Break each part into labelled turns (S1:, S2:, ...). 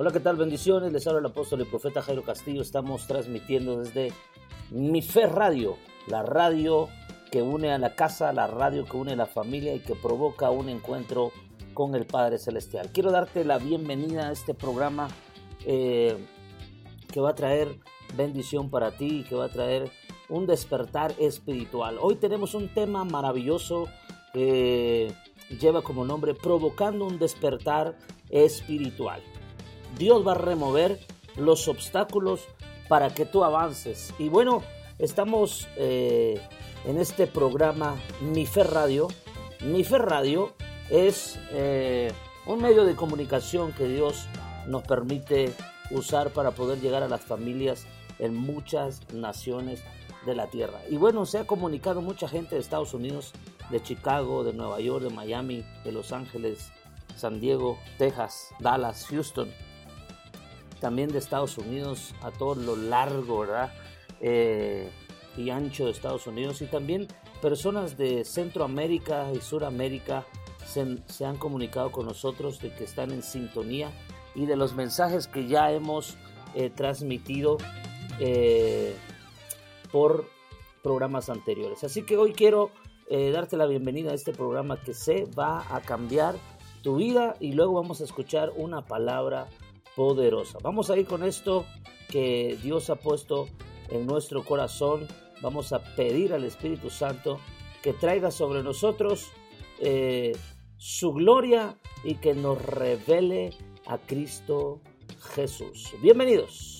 S1: Hola, ¿qué tal? Bendiciones. Les habla el apóstol y profeta Jairo Castillo. Estamos transmitiendo desde Mi Fe Radio, la radio que une a la casa, la radio que une a la familia y que provoca un encuentro con el Padre Celestial. Quiero darte la bienvenida a este programa eh, que va a traer bendición para ti que va a traer un despertar espiritual. Hoy tenemos un tema maravilloso que lleva como nombre Provocando un despertar espiritual. Dios va a remover los obstáculos para que tú avances. Y bueno, estamos eh, en este programa Mi Fe Radio. Mi Fe Radio es eh, un medio de comunicación que Dios nos permite usar para poder llegar a las familias en muchas naciones de la tierra. Y bueno, se ha comunicado mucha gente de Estados Unidos, de Chicago, de Nueva York, de Miami, de Los Ángeles, San Diego, Texas, Dallas, Houston, también de Estados Unidos a todo lo largo, ¿verdad? Eh, y ancho de Estados Unidos y también personas de Centroamérica y Suramérica se, han comunicado con nosotros de que están en sintonía y de los mensajes que ya hemos eh, transmitido eh, por programas anteriores. Así que hoy quiero darte la bienvenida a este programa que se va a cambiar tu vida y luego vamos a escuchar una palabra poderosa. Vamos a ir con esto que Dios ha puesto en nuestro corazón. Vamos a pedir al Espíritu Santo que traiga sobre nosotros eh, su gloria y que nos revele a Cristo Jesús. Bienvenidos.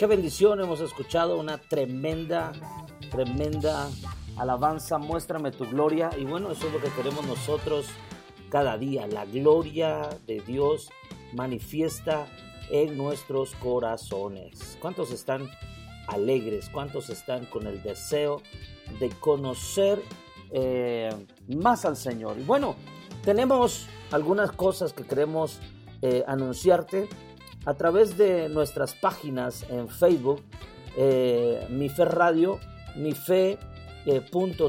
S1: Qué bendición hemos escuchado, una tremenda, tremenda alabanza. Muéstrame tu gloria. Y bueno, eso es lo que queremos nosotros cada día. La gloria de Dios manifiesta en nuestros corazones. ¿Cuántos están alegres? ¿Cuántos están con el deseo de conocer eh, más al Señor? Y bueno, tenemos algunas cosas que queremos eh, anunciarte a través de nuestras páginas en Facebook, eh, Mi Fe Radio, Mi Fe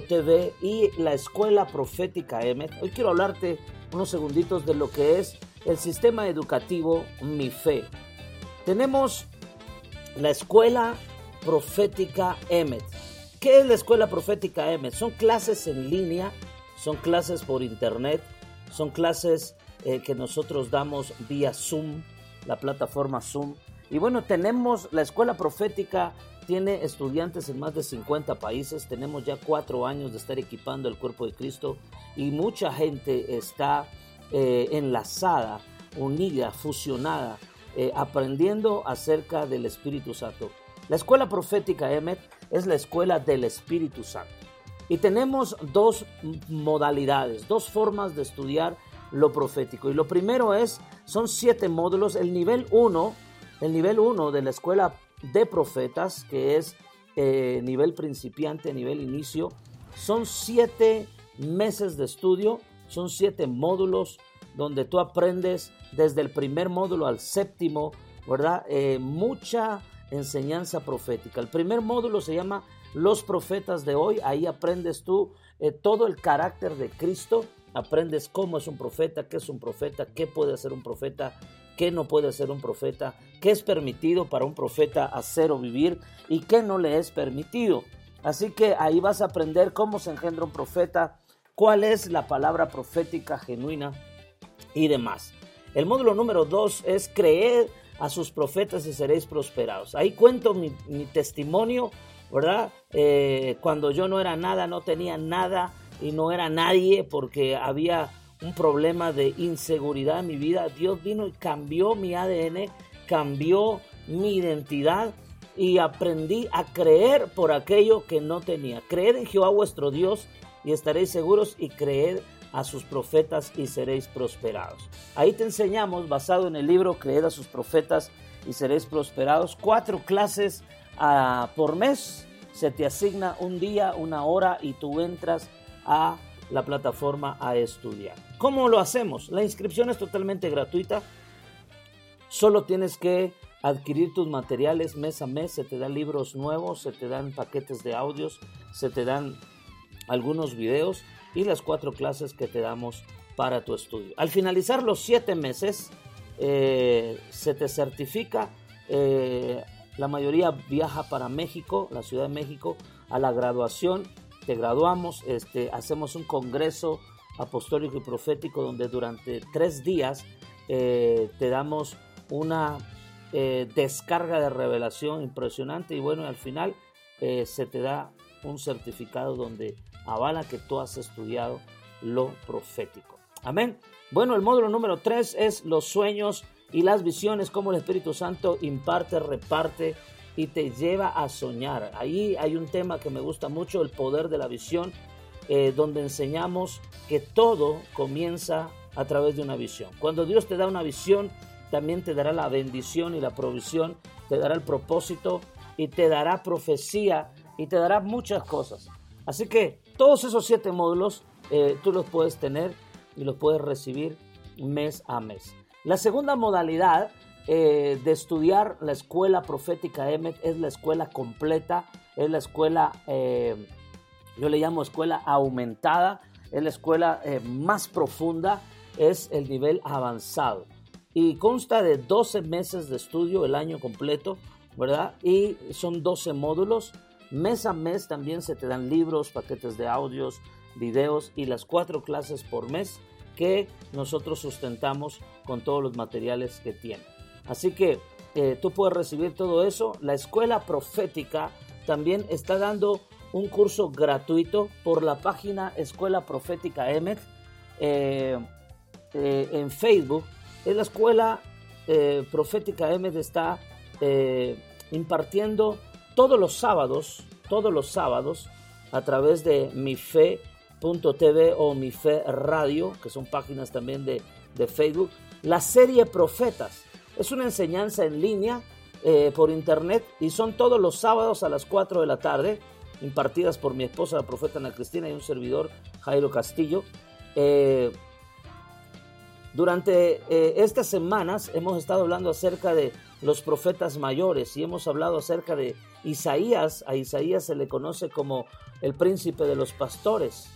S1: TV y la Escuela Profética M. Hoy quiero hablarte unos segunditos de lo que es el sistema educativo Mi Fe. Tenemos la Escuela Profética Emmet. ¿Qué es la Escuela Profética Emmet? Son clases en línea, son clases por internet, son clases eh, que nosotros damos vía Zoom, la plataforma Zoom. Y bueno, tenemos la Escuela Profética, tiene estudiantes en más de 50 países, tenemos ya cuatro años de estar equipando el cuerpo de Cristo y mucha gente está eh, enlazada, unida, fusionada, eh, aprendiendo acerca del Espíritu Santo. La escuela profética Emmet es la escuela del Espíritu Santo. Y tenemos dos modalidades, dos formas de estudiar lo profético. Y lo primero es, son siete módulos. El nivel 1, el nivel 1 de la escuela de profetas, que es eh, nivel principiante, nivel inicio, son siete meses de estudio son siete módulos donde tú aprendes desde el primer módulo al séptimo, ¿verdad? Eh, mucha enseñanza profética. El primer módulo se llama Los profetas de hoy. Ahí aprendes tú eh, todo el carácter de Cristo. Aprendes cómo es un profeta, qué es un profeta, qué puede hacer un profeta, qué no puede hacer un profeta, qué es permitido para un profeta hacer o vivir y qué no le es permitido. Así que ahí vas a aprender cómo se engendra un profeta, cuál es la palabra profética genuina y demás. El módulo número dos es creer a sus profetas y seréis prosperados. Ahí cuento mi, testimonio, ¿verdad? Eh, cuando yo no era nada, no tenía nada y no era nadie porque había un problema de inseguridad en mi vida, Dios vino y cambió mi ADN, cambió mi identidad y aprendí a creer por aquello que no tenía. Creer en Jehová vuestro Dios y estaréis seguros y creed a sus profetas y seréis prosperados. Ahí te enseñamos, basado en el libro Creed a sus profetas y seréis prosperados, cuatro clases ah, por mes. Se te asigna un día, una hora y tú entras a la plataforma a estudiar. ¿Cómo lo hacemos? La inscripción es totalmente gratuita. Solo tienes que adquirir tus materiales mes a mes. Se te dan libros nuevos, se te dan paquetes de audios, se te dan algunos videos y las cuatro clases que te damos para tu estudio. Al finalizar los siete meses, eh, se te certifica, eh, la mayoría viaja para México, la Ciudad de México, a la graduación, te graduamos, este, hacemos un congreso apostólico y profético donde durante tres días eh, te damos una descarga de revelación impresionante y bueno, al final se te da un certificado donde avala que tú has estudiado lo profético. Amén. Bueno, el módulo número 3 es los sueños y las visiones, como el Espíritu Santo imparte, reparte y te lleva a soñar. Ahí hay un tema que me gusta mucho, el poder de la visión, eh, donde enseñamos que todo comienza a través de una visión. Cuando Dios te da una visión, también te dará la bendición y la provisión, te dará el propósito y te dará profecía y te dará muchas cosas. Así que todos esos siete módulos eh, tú los puedes tener y los puedes recibir mes a mes. La segunda modalidad eh, de estudiar la escuela profética EMET es la escuela completa, es la escuela, eh, yo le llamo escuela aumentada, es la escuela más profunda, es el nivel avanzado. Y consta de 12 meses de estudio el año completo, ¿verdad? Y son 12 módulos Mes a mes también se te dan libros, paquetes de audios, videos y las cuatro clases por mes que nosotros sustentamos con todos los materiales que tiene. Así que eh, tú puedes recibir todo eso. La escuela profética también está dando un curso gratuito por la página Escuela Profética Emet eh, eh, en Facebook. La escuela profética Emet está impartiendo todos los sábados, todos los sábados, a través de mi fe.tv o mi fe radio, que son páginas también de, de Facebook, la serie Profetas. Es una enseñanza en línea eh, por internet y son todos los sábados a las 4 de la tarde, impartidas por mi esposa, la profeta Ana Cristina, y un servidor, Jairo Castillo. Eh, durante eh, estas semanas hemos estado hablando acerca de los profetas mayores y hemos hablado acerca de Isaías. A Isaías se le conoce como el príncipe de los pastores,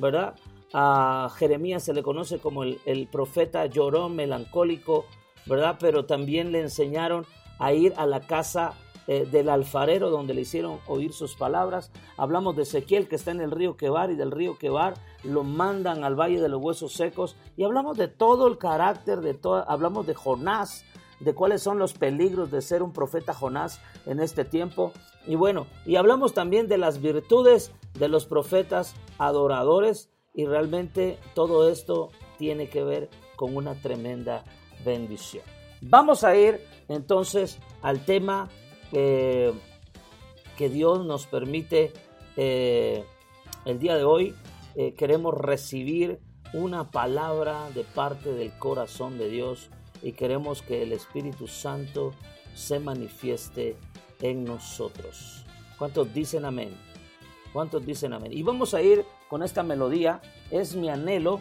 S1: ¿verdad? A Jeremías se le conoce como el, el profeta llorón, melancólico, ¿verdad? Pero también le enseñaron a ir a la casa eh, del alfarero donde le hicieron oír sus palabras. Hablamos de Ezequiel que está en el río Quebar y del río Quebar lo mandan al valle de los huesos secos y hablamos de todo el carácter de todo, hablamos de Jonás, de cuáles son los peligros de ser un profeta Jonás en este tiempo. Y bueno, y hablamos también de las virtudes de los profetas adoradores y realmente todo esto tiene que ver con una tremenda bendición. Vamos a ir entonces al tema eh, que Dios nos permite eh, el día de hoy. Eh, queremos recibir una palabra de parte del corazón de Dios y queremos que el Espíritu Santo se manifieste en nosotros. ¿Cuántos dicen amén? ¿Cuántos dicen amén? Y vamos a ir con esta melodía. Es mi anhelo,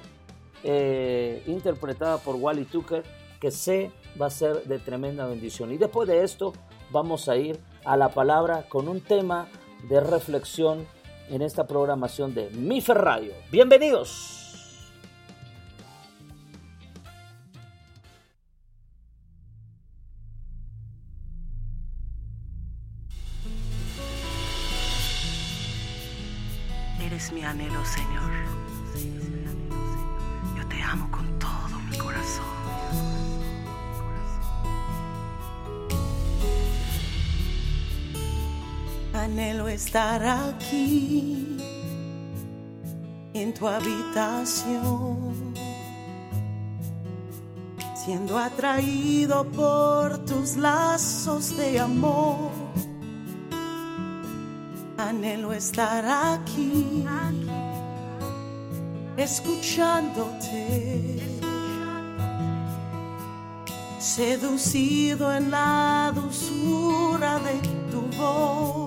S1: interpretada por Wally Tucker, que sé va a ser de tremenda bendición. Y después de esto vamos a ir a la palabra con un tema de reflexión en esta programación de Mi Radio. Bienvenidos.
S2: Eres mi anhelo, Señor. Anhelo estar aquí en tu habitación, siendo atraído por tus lazos de amor. Anhelo estar aquí, escuchándote, seducido en la dulzura de tu voz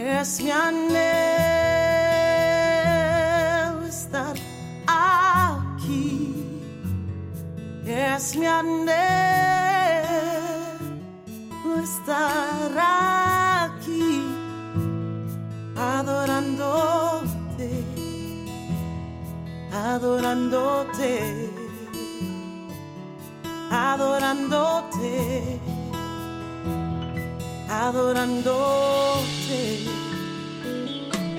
S2: es mi anhelo estar aquí. Es mi anhelo estar aquí adorándote, adorándote, adorándote adorándote.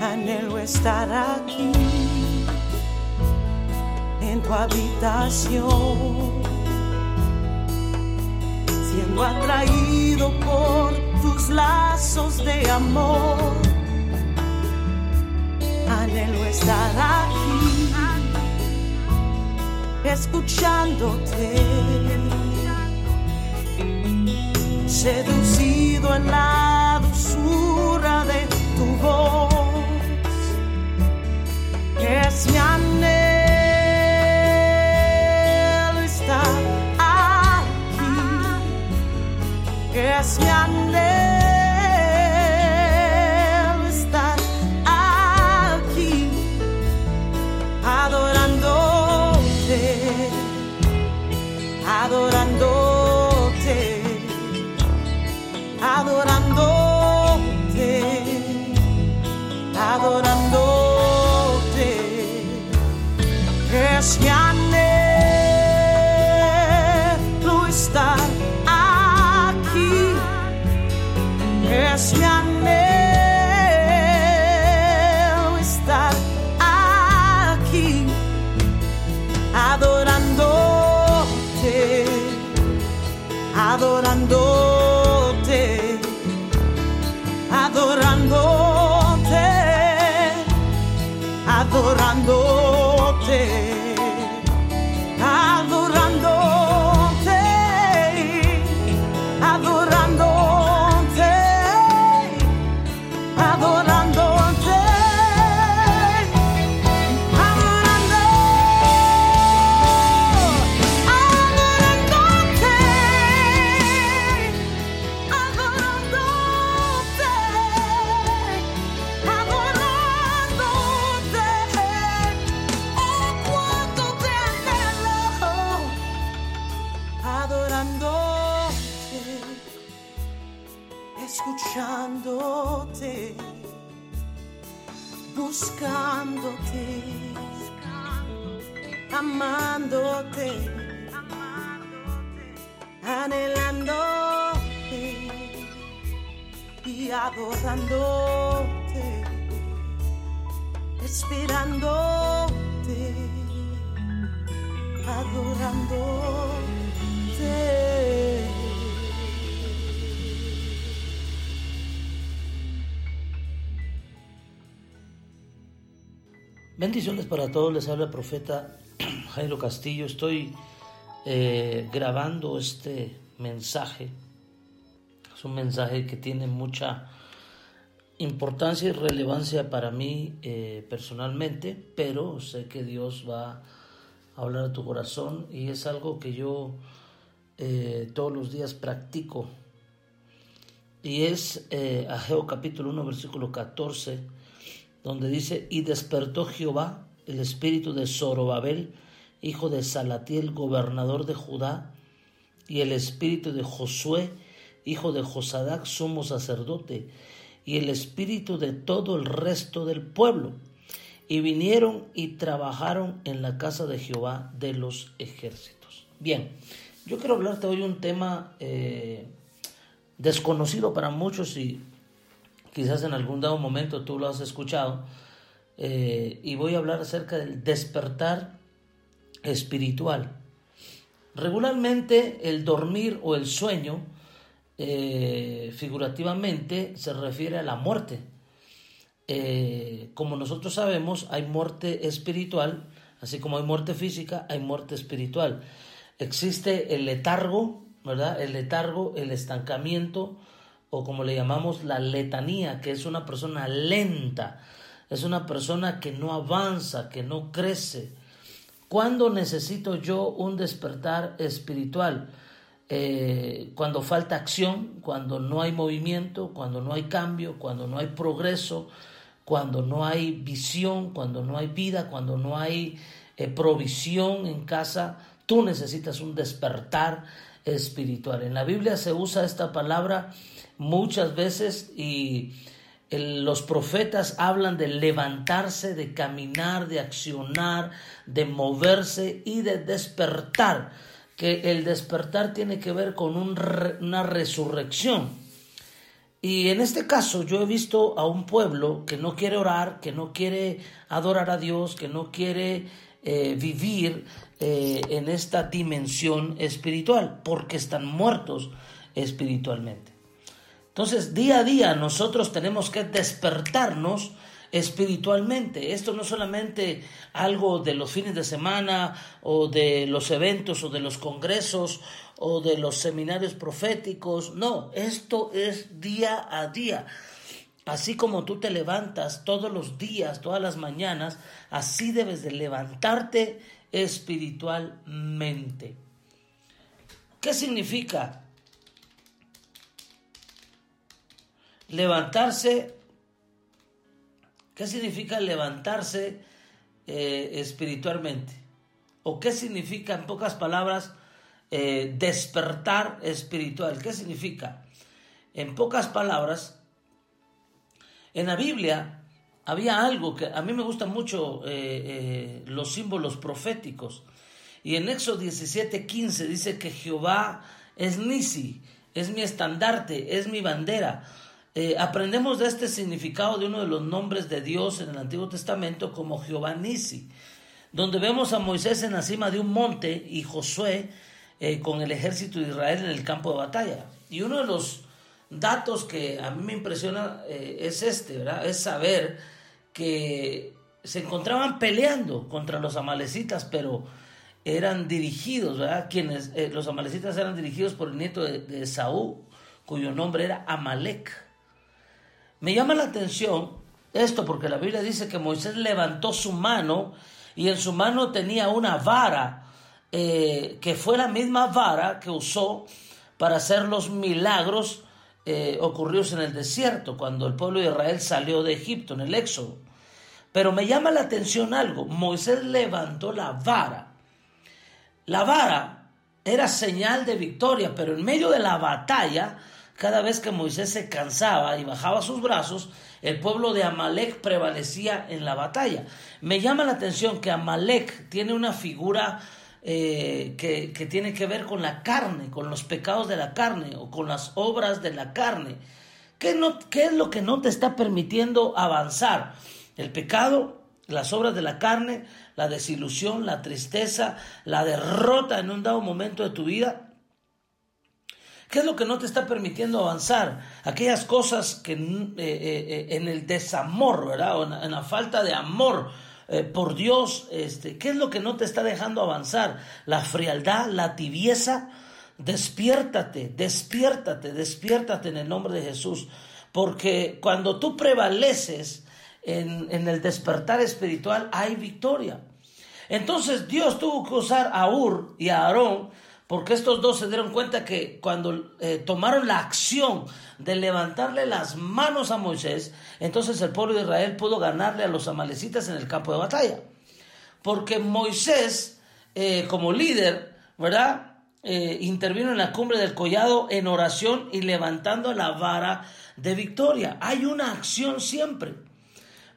S2: Anhelo estar aquí en tu habitación, siendo atraído por tus lazos de amor. Anhelo estar aquí, escuchándote seducido en la dulzura de tu voz. Es mi anhelo estar aquí. Es mi anhelo
S1: Bendiciones para todos, les habla el profeta Jairo Castillo. Estoy eh, grabando este mensaje. Es un mensaje que tiene mucha importancia y relevancia para mí eh, personalmente, pero sé que Dios va a hablar a tu corazón y es algo que yo eh, todos los días practico. Y es Ageo capítulo 1, versículo 14 donde dice, y despertó Jehová el espíritu de Zorobabel, hijo de Salatiel, gobernador de Judá, y el espíritu de Josué, hijo de Josadac, sumo sacerdote, y el espíritu de todo el resto del pueblo. Y vinieron y trabajaron en la casa de Jehová de los ejércitos. Bien, yo quiero hablarte hoy un tema eh, desconocido para muchos y quizás en algún dado momento tú lo has escuchado, eh, y voy a hablar acerca del despertar espiritual. Regularmente el dormir o el sueño, eh, figurativamente, se refiere a la muerte. Eh, como nosotros sabemos, hay muerte espiritual, así como hay muerte física, hay muerte espiritual. Existe el letargo, ¿verdad? El letargo, el estancamiento, o como le llamamos la letanía, que es una persona lenta, es una persona que no avanza, que no crece. ¿Cuándo necesito yo un despertar espiritual? Eh, cuando falta acción, cuando no hay movimiento, cuando no hay cambio, cuando no hay progreso, cuando no hay visión, cuando no hay vida, cuando no hay eh, provisión en casa, tú necesitas un despertar espiritual. En la Biblia se usa esta palabra muchas veces y los profetas hablan de levantarse, de caminar, de accionar, de moverse y de despertar, que el despertar tiene que ver con una resurrección. Y en este caso yo he visto a un pueblo que no quiere orar, que no quiere adorar a Dios, que no quiere eh, vivir eh, en esta dimensión espiritual, porque están muertos espiritualmente. Entonces, día a día nosotros tenemos que despertarnos espiritualmente. Esto no solamente algo de los fines de semana o de los eventos o de los congresos o de los seminarios proféticos. No, esto es día a día. Así como tú te levantas todos los días, todas las mañanas, así debes de levantarte espiritualmente. ¿Qué significa Levantarse, ¿qué significa levantarse eh, espiritualmente? ¿O qué significa, en pocas palabras, eh, despertar espiritual? ¿Qué significa? En pocas palabras, en la Biblia había algo que a mí me gustan mucho eh, los símbolos proféticos. Y en Éxodo 17, 15 dice que Jehová es Nisi, es mi estandarte, es mi bandera. Eh, aprendemos de este significado de uno de los nombres de Dios en el Antiguo Testamento como Jehová Nisi, donde vemos a Moisés en la cima de un monte y Josué eh, con el ejército de Israel en el campo de batalla. Y uno de los datos que a mí me impresiona eh, es este, ¿verdad? Es saber que se encontraban peleando contra los amalecitas, pero eran dirigidos, ¿verdad? Quienes, los amalecitas eran dirigidos por el nieto de, de Saúl, cuyo nombre era Amalek. Me llama la atención esto porque la Biblia dice que Moisés levantó su mano y en su mano tenía una vara eh, que fue la misma vara que usó para hacer los milagros eh, ocurridos en el desierto, cuando el pueblo de Israel salió de Egipto en el Éxodo. Pero me llama la atención algo, Moisés levantó la vara. La vara era señal de victoria, pero en medio de la batalla cada vez que Moisés se cansaba y bajaba sus brazos, el pueblo de Amalek prevalecía en la batalla. Me llama la atención que Amalek tiene una figura eh, que, que, tiene que ver con la carne, con los pecados de la carne o con las obras de la carne. ¿Qué, no, ¿Qué es lo que no te está permitiendo avanzar? El pecado, las obras de la carne, la desilusión, la tristeza, la derrota en un dado momento de tu vida ¿Qué es lo que no te está permitiendo avanzar? Aquellas cosas que eh, eh, eh, en el desamor, ¿verdad? O en, la falta de amor por Dios, este, ¿qué es lo que no te está dejando avanzar? La frialdad, la tibieza. Despiértate, despiértate, despiértate en el nombre de Jesús. Porque cuando tú prevaleces en, en el despertar espiritual, hay victoria. Entonces Dios tuvo que usar a Ur y a Aarón porque estos dos se dieron cuenta que cuando eh, tomaron la acción de levantarle las manos a Moisés, entonces el pueblo de Israel pudo ganarle a los amalecitas en el campo de batalla. Porque Moisés, eh, como líder, ¿verdad? Eh, intervino en la cumbre del collado en oración y levantando la vara de victoria. Hay una acción siempre.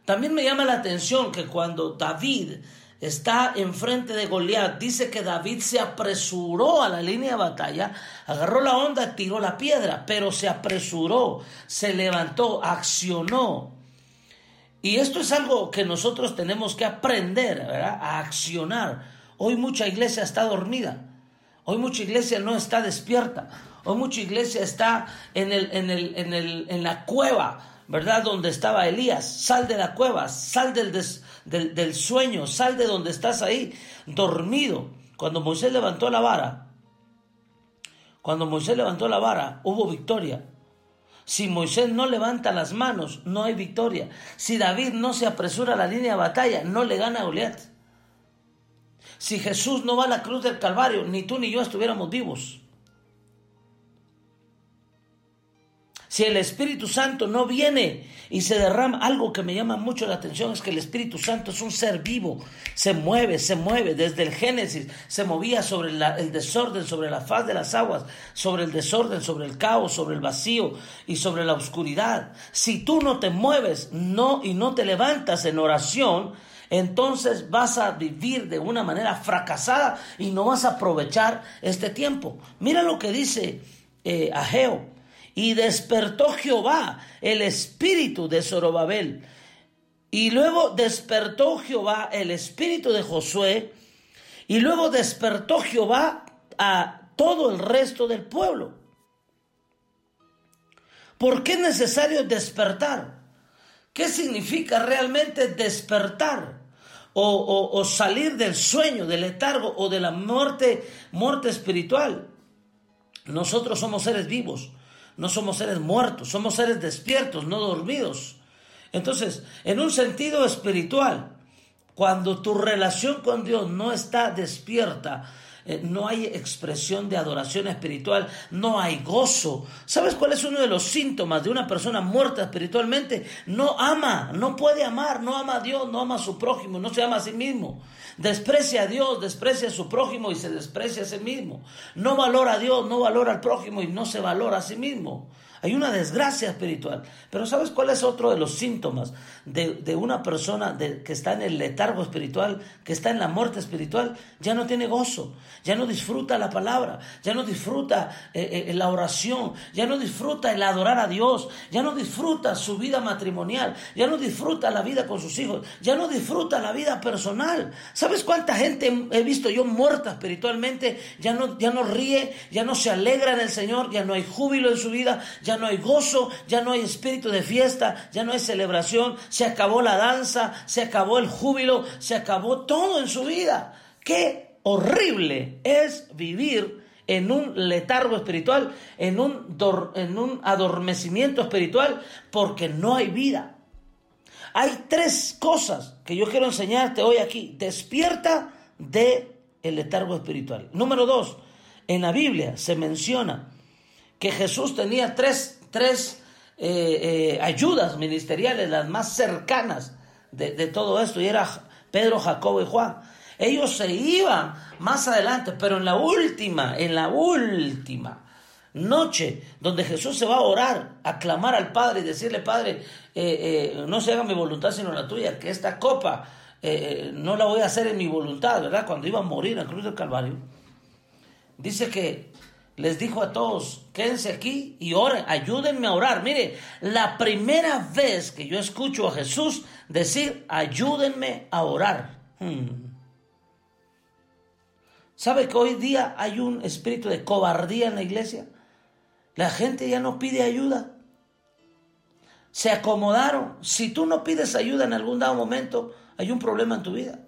S1: También me llama la atención que cuando David está enfrente de Goliat, dice que David se apresuró a la línea de batalla, agarró la onda, tiró la piedra, pero se apresuró, se levantó, accionó. Y esto es algo que nosotros tenemos que aprender, ¿verdad? A accionar. Hoy mucha iglesia está dormida. Hoy mucha iglesia no está despierta. Hoy mucha iglesia está en, el, en, el, en, el, en la cueva, ¿verdad? Donde estaba Elías. Sal de la cueva, sal del, des, del, sueño, sal de donde estás ahí, dormido. Cuando Moisés levantó la vara, cuando Moisés levantó la vara, hubo victoria. Si Moisés no levanta las manos, no hay victoria. Si David no se apresura a la línea de batalla, no le gana a Goliat. Si Jesús no va a la cruz del Calvario, ni tú ni yo estuviéramos vivos. Si el Espíritu Santo no viene y se derrama, algo que me llama mucho la atención es que el Espíritu Santo es un ser vivo, se mueve, se mueve. Desde el Génesis se movía sobre el desorden, sobre la faz de las aguas, sobre el desorden, sobre el caos, sobre el vacío y sobre la oscuridad. Si tú no te mueves no, y no te levantas en oración, entonces vas a vivir de una manera fracasada y no vas a aprovechar este tiempo. Mira lo que dice eh, Ageo y despertó Jehová el espíritu de Zorobabel. Y luego despertó Jehová el espíritu de Josué. Y luego despertó Jehová a todo el resto del pueblo. ¿Por qué es necesario despertar? ¿Qué significa realmente despertar? O, salir del sueño, del letargo o de la muerte, muerte espiritual. Nosotros somos seres vivos no somos seres muertos, somos seres despiertos, no dormidos. Entonces, en un sentido espiritual, cuando tu relación con Dios no está despierta, eh, no hay expresión de adoración espiritual, no hay gozo. ¿Sabes cuál es uno de los síntomas de una persona muerta espiritualmente? No ama, no puede amar, no ama a Dios, no ama a su prójimo, no se ama a sí mismo. Desprecia a Dios, desprecia a su prójimo y se desprecia a sí mismo. No valora a Dios, no valora al prójimo y no se valora a sí mismo. Hay una desgracia espiritual. Pero ¿sabes cuál es otro de los síntomas de, una persona que está en el letargo espiritual, que está en la muerte espiritual? Ya no tiene gozo, ya no disfruta la palabra, ya no disfruta eh, eh, la oración, ya no disfruta el adorar a Dios, ya no disfruta su vida matrimonial, ya no disfruta la vida con sus hijos, ya no disfruta la vida personal. ¿Sabes cuánta gente he visto yo muerta espiritualmente? Ya no, ya no ríe, ya no se alegra en el Señor, ya no hay júbilo en su vida, ya no hay gozo, ya no hay espíritu de fiesta, ya no hay celebración, se acabó la danza, se acabó el júbilo, se acabó todo en su vida. Qué horrible es vivir en un letargo espiritual, en un, en un adormecimiento espiritual, porque no hay vida. Hay tres cosas que yo quiero enseñarte hoy aquí. Despierta de el letargo espiritual. Número dos, en la Biblia se menciona que Jesús tenía tres, tres eh, eh, ayudas ministeriales, las más cercanas de, todo esto, y era Pedro, Jacobo y Juan. Ellos se iban más adelante, pero en la última, en la última, noche donde Jesús se va a orar, a clamar al Padre y decirle, Padre, eh, no se haga mi voluntad sino la tuya, que esta copa no la voy a hacer en mi voluntad, ¿verdad? Cuando iba a morir en la cruz del Calvario. Dice que les dijo a todos, quédense aquí y oren, ayúdenme a orar. Mire, la primera vez que yo escucho a Jesús decir, ayúdenme a orar. Hmm. ¿Sabe que hoy día hay un espíritu de cobardía en la iglesia? La gente ya no pide ayuda. Se acomodaron. Si tú no pides ayuda en algún dado momento, hay un problema en tu vida.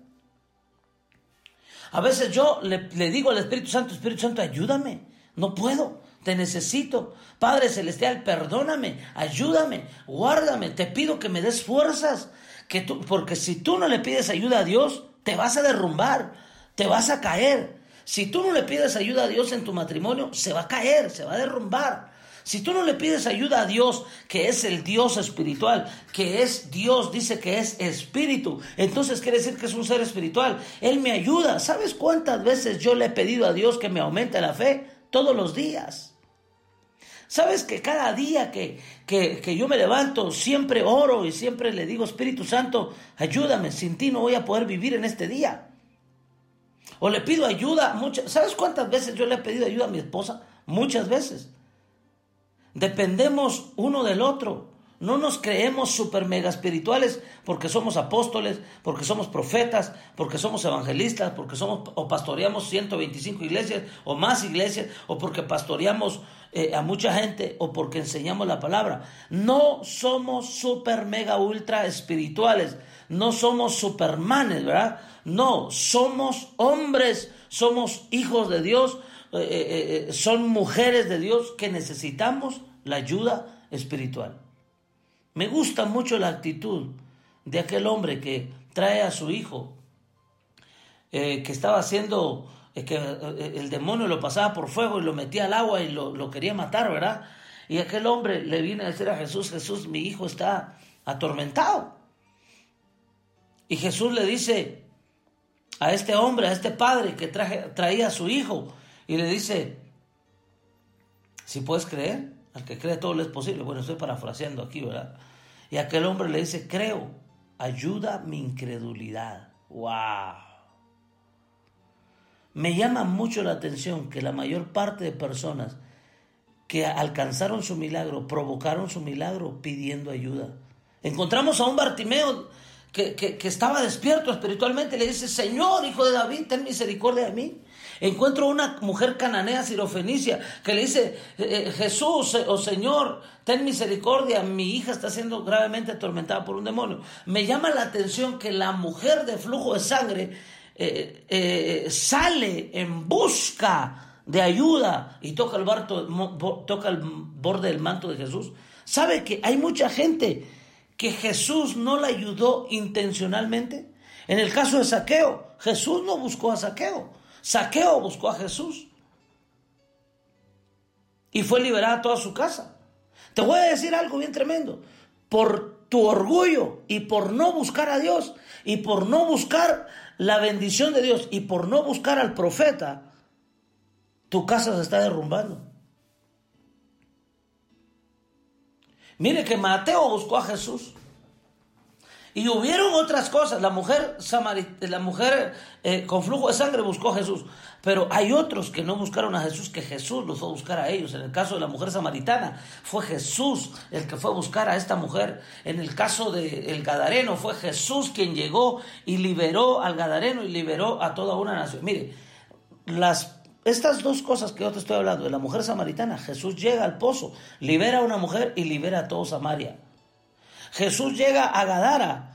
S1: A veces yo le, digo al Espíritu Santo, Espíritu Santo, ayúdame. No puedo, te necesito. Padre Celestial, perdóname, ayúdame, guárdame. Te pido que me des fuerzas. Que tú, porque si tú no le pides ayuda a Dios, te vas a derrumbar, te vas a caer. Si tú no le pides ayuda a Dios en tu matrimonio, se va a caer, se va a derrumbar. Si tú no le pides ayuda a Dios, que es el Dios espiritual, que es Dios, dice que es espíritu, entonces quiere decir que es un ser espiritual. Él me ayuda. ¿Sabes cuántas veces yo le he pedido a Dios que me aumente la fe? Todos los días. ¿Sabes que cada día que, que, yo me levanto siempre oro y siempre le digo, Espíritu Santo, ayúdame, sin ti no voy a poder vivir en este día? O le pido ayuda. Muchas, ¿Sabes cuántas veces yo le he pedido ayuda a mi esposa? Muchas veces. Dependemos uno del otro. No nos creemos super mega espirituales porque somos apóstoles, porque somos profetas, porque somos evangelistas, porque somos o pastoreamos 125 iglesias o más iglesias, o porque pastoreamos eh, a mucha gente, o porque enseñamos la palabra. No somos super mega ultra espirituales, no somos supermanes, ¿verdad? No, somos hombres, somos hijos de Dios, eh, eh, eh, son mujeres de Dios que necesitamos la ayuda espiritual. Me gusta mucho la actitud de aquel hombre que trae a su hijo, que estaba haciendo, que el demonio lo pasaba por fuego y lo metía al agua y lo, quería matar, ¿verdad? Y aquel hombre le viene a decir a Jesús, Jesús, mi hijo está atormentado. Y Jesús le dice, a este hombre, a este padre que traía a su hijo y le dice, si puedes creer, al que cree todo lo es posible. Bueno, estoy parafraseando aquí, ¿verdad? Y aquel hombre le dice, creo, ayuda mi incredulidad. ¡Wow! Me llama mucho la atención que la mayor parte de personas que alcanzaron su milagro, provocaron su milagro pidiendo ayuda. Encontramos a un Bartimeo que, estaba despierto espiritualmente, le dice, Señor, hijo de David, ten misericordia de mí. Encuentro una mujer cananea sirofenicia que le dice, eh, eh, Jesús o oh Señor, ten misericordia, mi hija está siendo gravemente atormentada por un demonio. Me llama la atención que la mujer de flujo de sangre eh, sale en busca de ayuda y toca el, toca el borde del manto de Jesús. ¿Sabe que hay mucha gente que Jesús no la ayudó intencionalmente? En el caso de Saqueo, Jesús no buscó a Saqueo, Saqueo buscó a Jesús. Y fue liberada toda su casa. Te voy a decir algo bien tremendo. Por tu orgullo y por no buscar a Dios y por no buscar la bendición de Dios y por no buscar al profeta, tu casa se está derrumbando. Mire que Mateo buscó a Jesús. Y hubieron otras cosas. La mujer, la mujer eh, con flujo de sangre buscó a Jesús. Pero hay otros que no buscaron a Jesús, que Jesús los fue a buscar a ellos. En el caso de la mujer samaritana, fue Jesús el que fue a buscar a esta mujer. En el caso del Gadareno, fue Jesús quien llegó y liberó al Gadareno y liberó a toda una nación. Mire, las estas dos cosas que yo te estoy hablando, de la mujer samaritana, Jesús llega al pozo, libera a una mujer y libera a todo Samaria. Jesús llega a Gadara,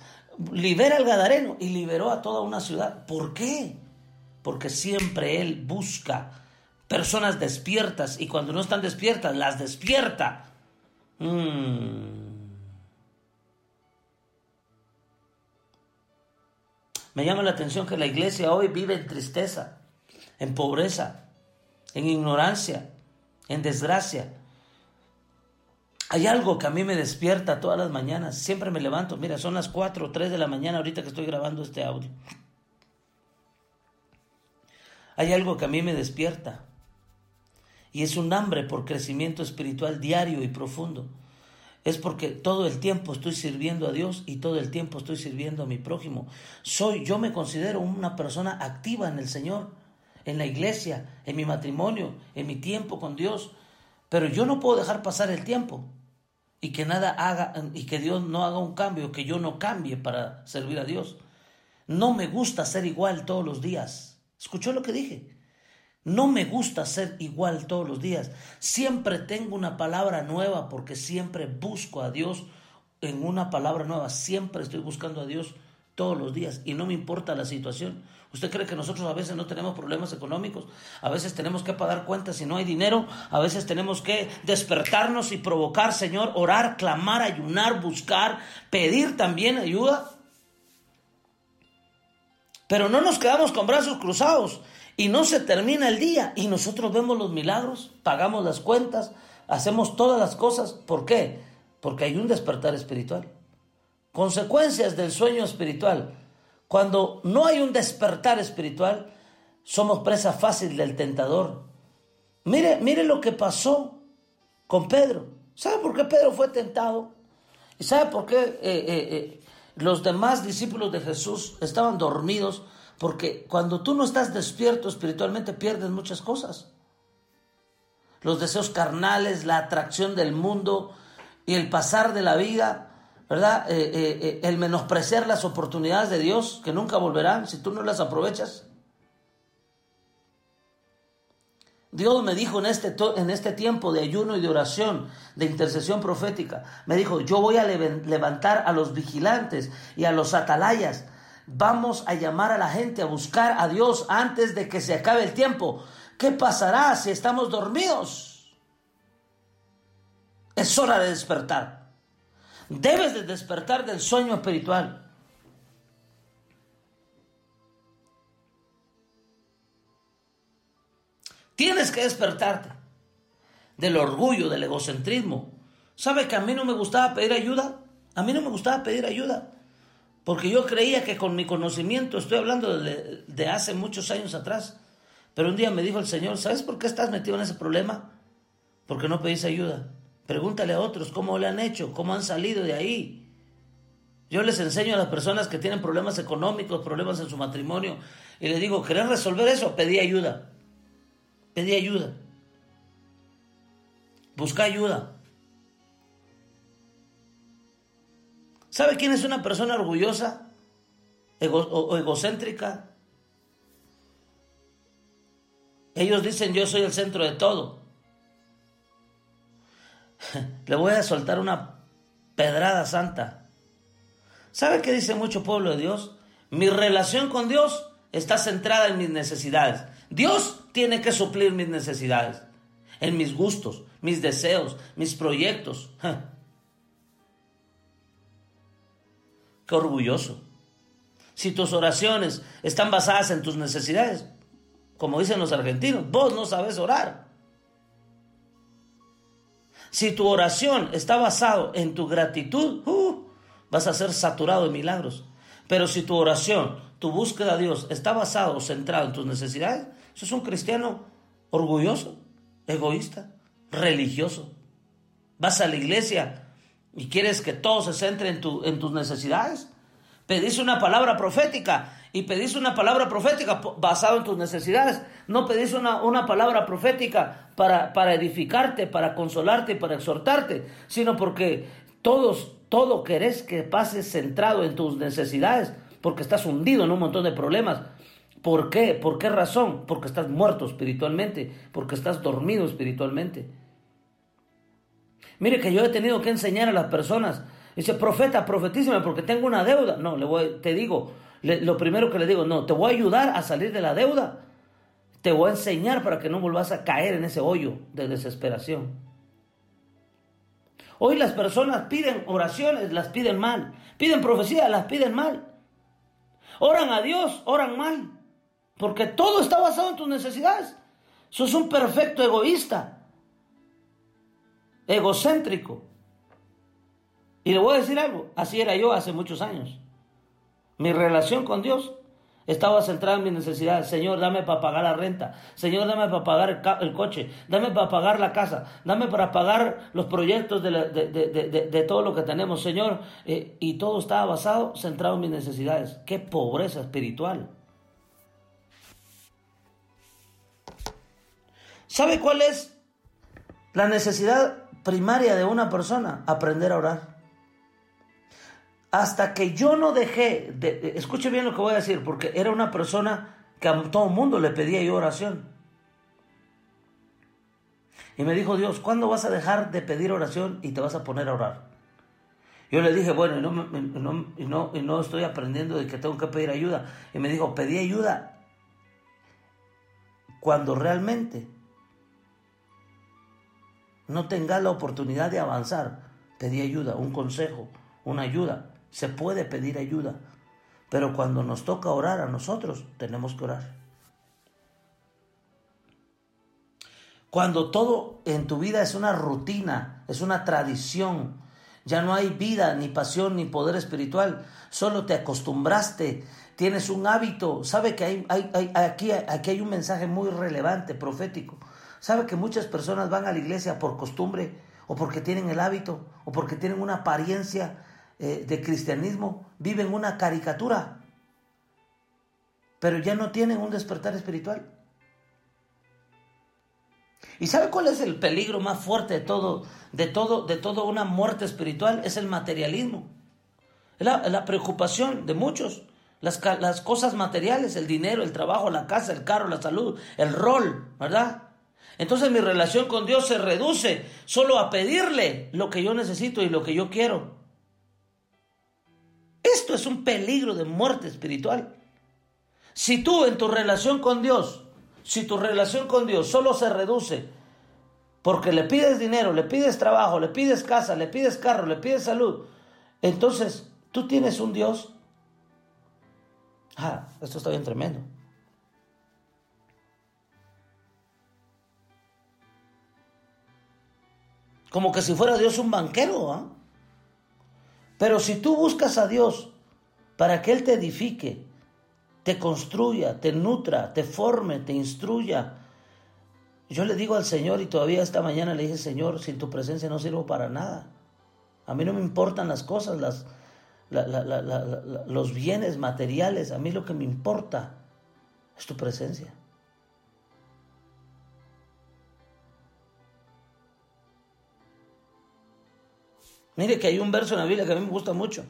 S1: libera al Gadareno y liberó a toda una ciudad. ¿Por qué? Porque siempre Él busca personas despiertas y cuando no están despiertas, las despierta. Mm. Me llama la atención que la iglesia hoy vive en tristeza en pobreza, en ignorancia, en desgracia. Hay algo que a mí me despierta todas las mañanas. Siempre me levanto. Mira, son las 4 o 3 de la mañana ahorita que estoy grabando este audio. Hay algo que a mí me despierta. Y es un hambre por crecimiento espiritual diario y profundo. Es porque todo el tiempo estoy sirviendo a Dios y todo el tiempo estoy sirviendo a mi prójimo. Soy, yo me considero una persona activa en el Señor, en la iglesia, en mi matrimonio, en mi tiempo con Dios. Pero yo no puedo dejar pasar el tiempo y que nada haga y que Dios no haga un cambio, que yo no cambie para servir a Dios. No me gusta ser igual todos los días. ¿Escuchó lo que dije? No me gusta ser igual todos los días. Siempre tengo una palabra nueva porque siempre busco a Dios en una palabra nueva. Siempre estoy buscando a Dios todos los días y no me importa la situación. ¿Usted cree que nosotros a veces no tenemos problemas económicos? A veces tenemos que pagar cuentas si no hay dinero. A veces tenemos que despertarnos y provocar, Señor, orar, clamar, ayunar, buscar, pedir también ayuda. Pero no nos quedamos con brazos cruzados y no se termina el día y nosotros vemos los milagros, pagamos las cuentas, hacemos todas las cosas. ¿Por qué? Porque hay un despertar espiritual. Consecuencias del sueño espiritual. Cuando no hay un despertar espiritual, somos presa fácil del tentador. Mire, mire lo que pasó con Pedro. ¿Sabe por qué Pedro fue tentado? ¿Y sabe por qué eh, eh, eh, los demás discípulos de Jesús estaban dormidos? Porque cuando tú no estás despierto espiritualmente pierdes muchas cosas. Los deseos carnales, la atracción del mundo y el pasar de la vida, ¿verdad? Eh, eh, eh, el menospreciar las oportunidades de Dios que nunca volverán si tú no las aprovechas. Dios me dijo en este, en este tiempo de ayuno y de oración, de intercesión profética, me dijo, yo voy a levantar a los vigilantes y a los atalayas Vamos a llamar a la gente a buscar a Dios antes de que se acabe el tiempo. ¿Qué pasará si estamos dormidos? Es hora de despertar. Debes de despertar del sueño espiritual. Tienes que despertarte del orgullo, del egocentrismo. ¿Sabe que a mí no me gustaba pedir ayuda? A mí no me gustaba pedir ayuda. Porque yo creía que con mi conocimiento, estoy hablando de, hace muchos años atrás, pero un día me dijo el Señor, ¿sabes por qué estás metido en ese problema? Porque no pedís ayuda. Pregúntale a otros cómo le han hecho, cómo han salido de ahí. Yo les enseño a las personas que tienen problemas económicos, problemas en su matrimonio, y les digo, ¿querés resolver eso? Pedí ayuda. Pedí ayuda. Busca ayuda. ¿Sabe quién es una persona orgullosa o egocéntrica? Ellos dicen yo soy el centro de todo. Le voy a soltar una pedrada santa. ¿Sabe qué dice mucho pueblo de Dios? Mi relación con Dios está centrada en mis necesidades. Dios tiene que suplir mis necesidades, en mis gustos, mis deseos, mis proyectos. Qué orgulloso. Si tus oraciones están basadas en tus necesidades, como dicen los argentinos, vos no sabes orar. Si tu oración está basada en tu gratitud, uh, vas a ser saturado de milagros. Pero si tu oración, tu búsqueda a Dios está basado o centrado en tus necesidades, eso es un cristiano orgulloso, egoísta, religioso. Vas a la iglesia y quieres que todo se centre en, en tus necesidades, pedís una palabra profética y pedís una palabra profética basada en tus necesidades. No pedís una, una palabra profética para, para, edificarte, para consolarte para exhortarte, sino porque todos, todo querés que pases centrado en tus necesidades, porque estás hundido en un montón de problemas. ¿Por qué? ¿Por qué razón? Porque estás muerto espiritualmente, porque estás dormido espiritualmente. Mire que yo he tenido que enseñar a las personas. Dice, profeta, profetísime porque tengo una deuda. No, le voy, te digo, lo primero que le digo, no, te voy a ayudar a salir de la deuda. Te voy a enseñar para que no vuelvas a caer en ese hoyo de desesperación. Hoy las personas piden oraciones, las piden mal. Piden profecía, las piden mal. Oran a Dios, oran mal. Porque todo está basado en tus necesidades. Sos un perfecto egoísta egocéntrico. Y le voy a decir algo, así era yo hace muchos años. Mi relación con Dios Estaba centrado en mis necesidades. Señor, dame para pagar la renta. Señor, dame para pagar el, coche. Dame para pagar la casa. Dame para pagar los proyectos de, todo lo que tenemos. Señor, eh, y todo estaba basado, centrado en mis necesidades. Qué pobreza espiritual. ¿Sabe cuál es la necesidad primaria de una persona? Aprender a orar hasta que yo no dejé, de, escuche bien lo que voy a decir, porque era una persona que a todo el mundo le pedía yo oración. Y me dijo Dios, ¿cuándo vas a dejar de pedir oración y te vas a poner a orar? Yo le dije, bueno, y no, no, y no estoy aprendiendo de que tengo que pedir ayuda. Y me dijo, pedí ayuda cuando realmente no tengas la oportunidad de avanzar. Pedí ayuda, un consejo, una ayuda. Se puede pedir ayuda, pero cuando nos toca orar a nosotros, tenemos que orar. Cuando todo en tu vida es una rutina, es una tradición, ya no hay vida, ni pasión, ni poder espiritual, solo te acostumbraste, tienes un hábito, sabe que hay, aquí, aquí hay un mensaje muy relevante, profético. Sabe que muchas personas van a la iglesia por costumbre, o porque tienen el hábito, o porque tienen una apariencia eh, de cristianismo viven una caricatura, pero ya no tienen un despertar espiritual. ¿Y sabe cuál es el peligro más fuerte de todo, de todo, de toda una muerte espiritual? Es el materialismo. La, la preocupación de muchos, las, las cosas materiales, el dinero, el trabajo, la casa, el carro, la salud, el rol, ¿verdad? Entonces mi relación con Dios se reduce solo a pedirle lo que yo necesito y lo que yo quiero. Esto es un peligro de muerte espiritual. Si tú en tu relación con Dios, si tu relación con Dios solo se reduce porque le pides dinero, le pides trabajo, le pides casa, le pides carro, le pides salud, entonces tú tienes un Dios. Ah, esto está bien tremendo. Como que si fuera Dios un banquero, ¿ah? Pero si tú buscas a Dios para que Él te edifique, te construya, te nutra, te forme, te instruya, yo le digo al Señor y todavía esta mañana le dije, Señor, sin tu presencia no sirvo para nada. A mí no me importan las cosas, las, los bienes materiales, a mí lo que me importa es tu presencia. Mire que hay un verso en la Biblia que a mí me gusta mucho.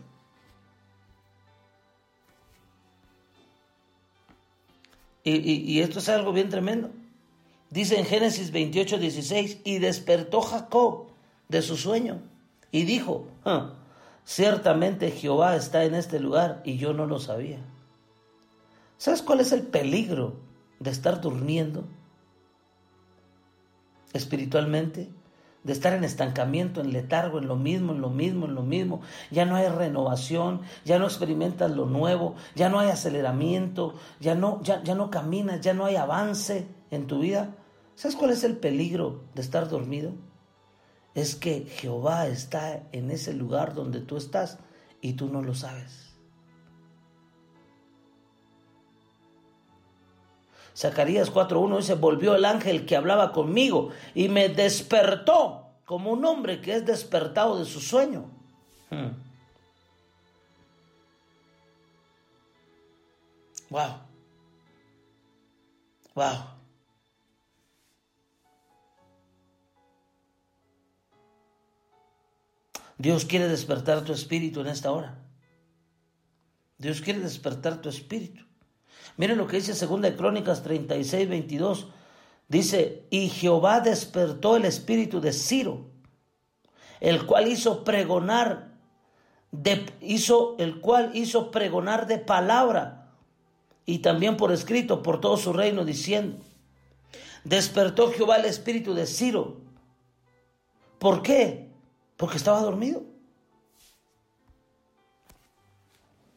S1: Y, esto es algo bien tremendo. Dice en Génesis 28, 16, y despertó Jacob de su sueño y dijo, ah, ciertamente Jehová está en este lugar y yo no lo sabía. ¿Sabes cuál es el peligro de estar durmiendo espiritualmente? De estar en estancamiento, en letargo, en lo mismo, en lo mismo, en lo mismo. Ya no hay renovación, ya no experimentas lo nuevo, ya no hay aceleramiento, ya no, ya, ya no caminas, ya no hay avance en tu vida. ¿Sabes cuál es el peligro de estar dormido? Es que Jehová está en ese lugar donde tú estás y tú no lo sabes. Zacarías 4.1 dice, volvió el ángel que hablaba conmigo y me despertó como un hombre que es despertado de su sueño. Wow. Hmm. Wow. Dios quiere despertar tu espíritu en esta hora. Dios quiere despertar tu espíritu. Miren lo que dice 2 Crónicas 36, 22. Dice, y Jehová despertó el espíritu de Ciro, el cual hizo pregonar, de, hizo, el cual hizo pregonar de palabra y también por escrito por todo su reino, diciendo, despertó Jehová el espíritu de Ciro. ¿Por qué? Porque estaba dormido.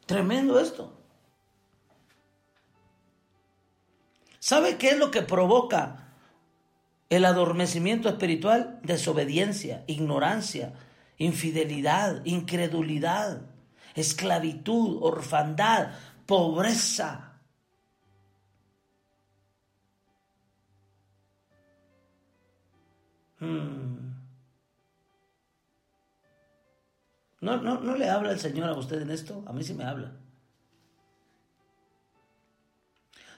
S1: Tremendo esto. ¿Sabe qué es lo que provoca el adormecimiento espiritual? Desobediencia, ignorancia, infidelidad, incredulidad, esclavitud, orfandad, pobreza. Hmm. ¿No, no, ¿No le habla el Señor a usted en esto? A mí sí me habla.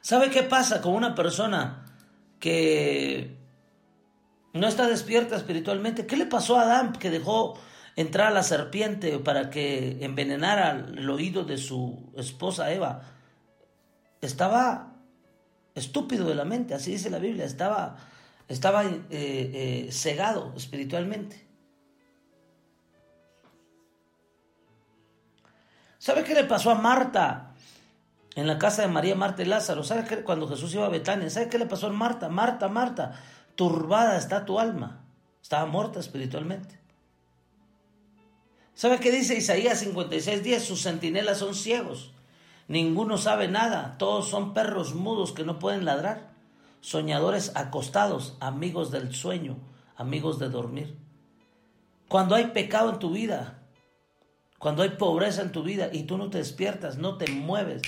S1: ¿Sabe qué pasa con una persona que no está despierta espiritualmente? ¿Qué le pasó a Adán que dejó entrar a la serpiente para que envenenara el oído de su esposa Eva? Estaba estúpido de la mente, así dice la Biblia, estaba, estaba eh, eh, cegado espiritualmente. ¿Sabe qué le pasó a Marta en la casa de María, Marta y Lázaro? ¿Sabe qué? Cuando Jesús iba a Betania, ¿sabe qué le pasó a Marta? Marta, Marta, turbada está tu alma. Estaba muerta espiritualmente. ¿Sabe qué dice Isaías 56, 10? Sus centinelas son ciegos. Ninguno sabe nada. Todos son perros mudos que no pueden ladrar. Soñadores acostados, amigos del sueño, amigos de dormir. Cuando hay pecado en tu vida, cuando hay pobreza en tu vida y tú no te despiertas, no te mueves,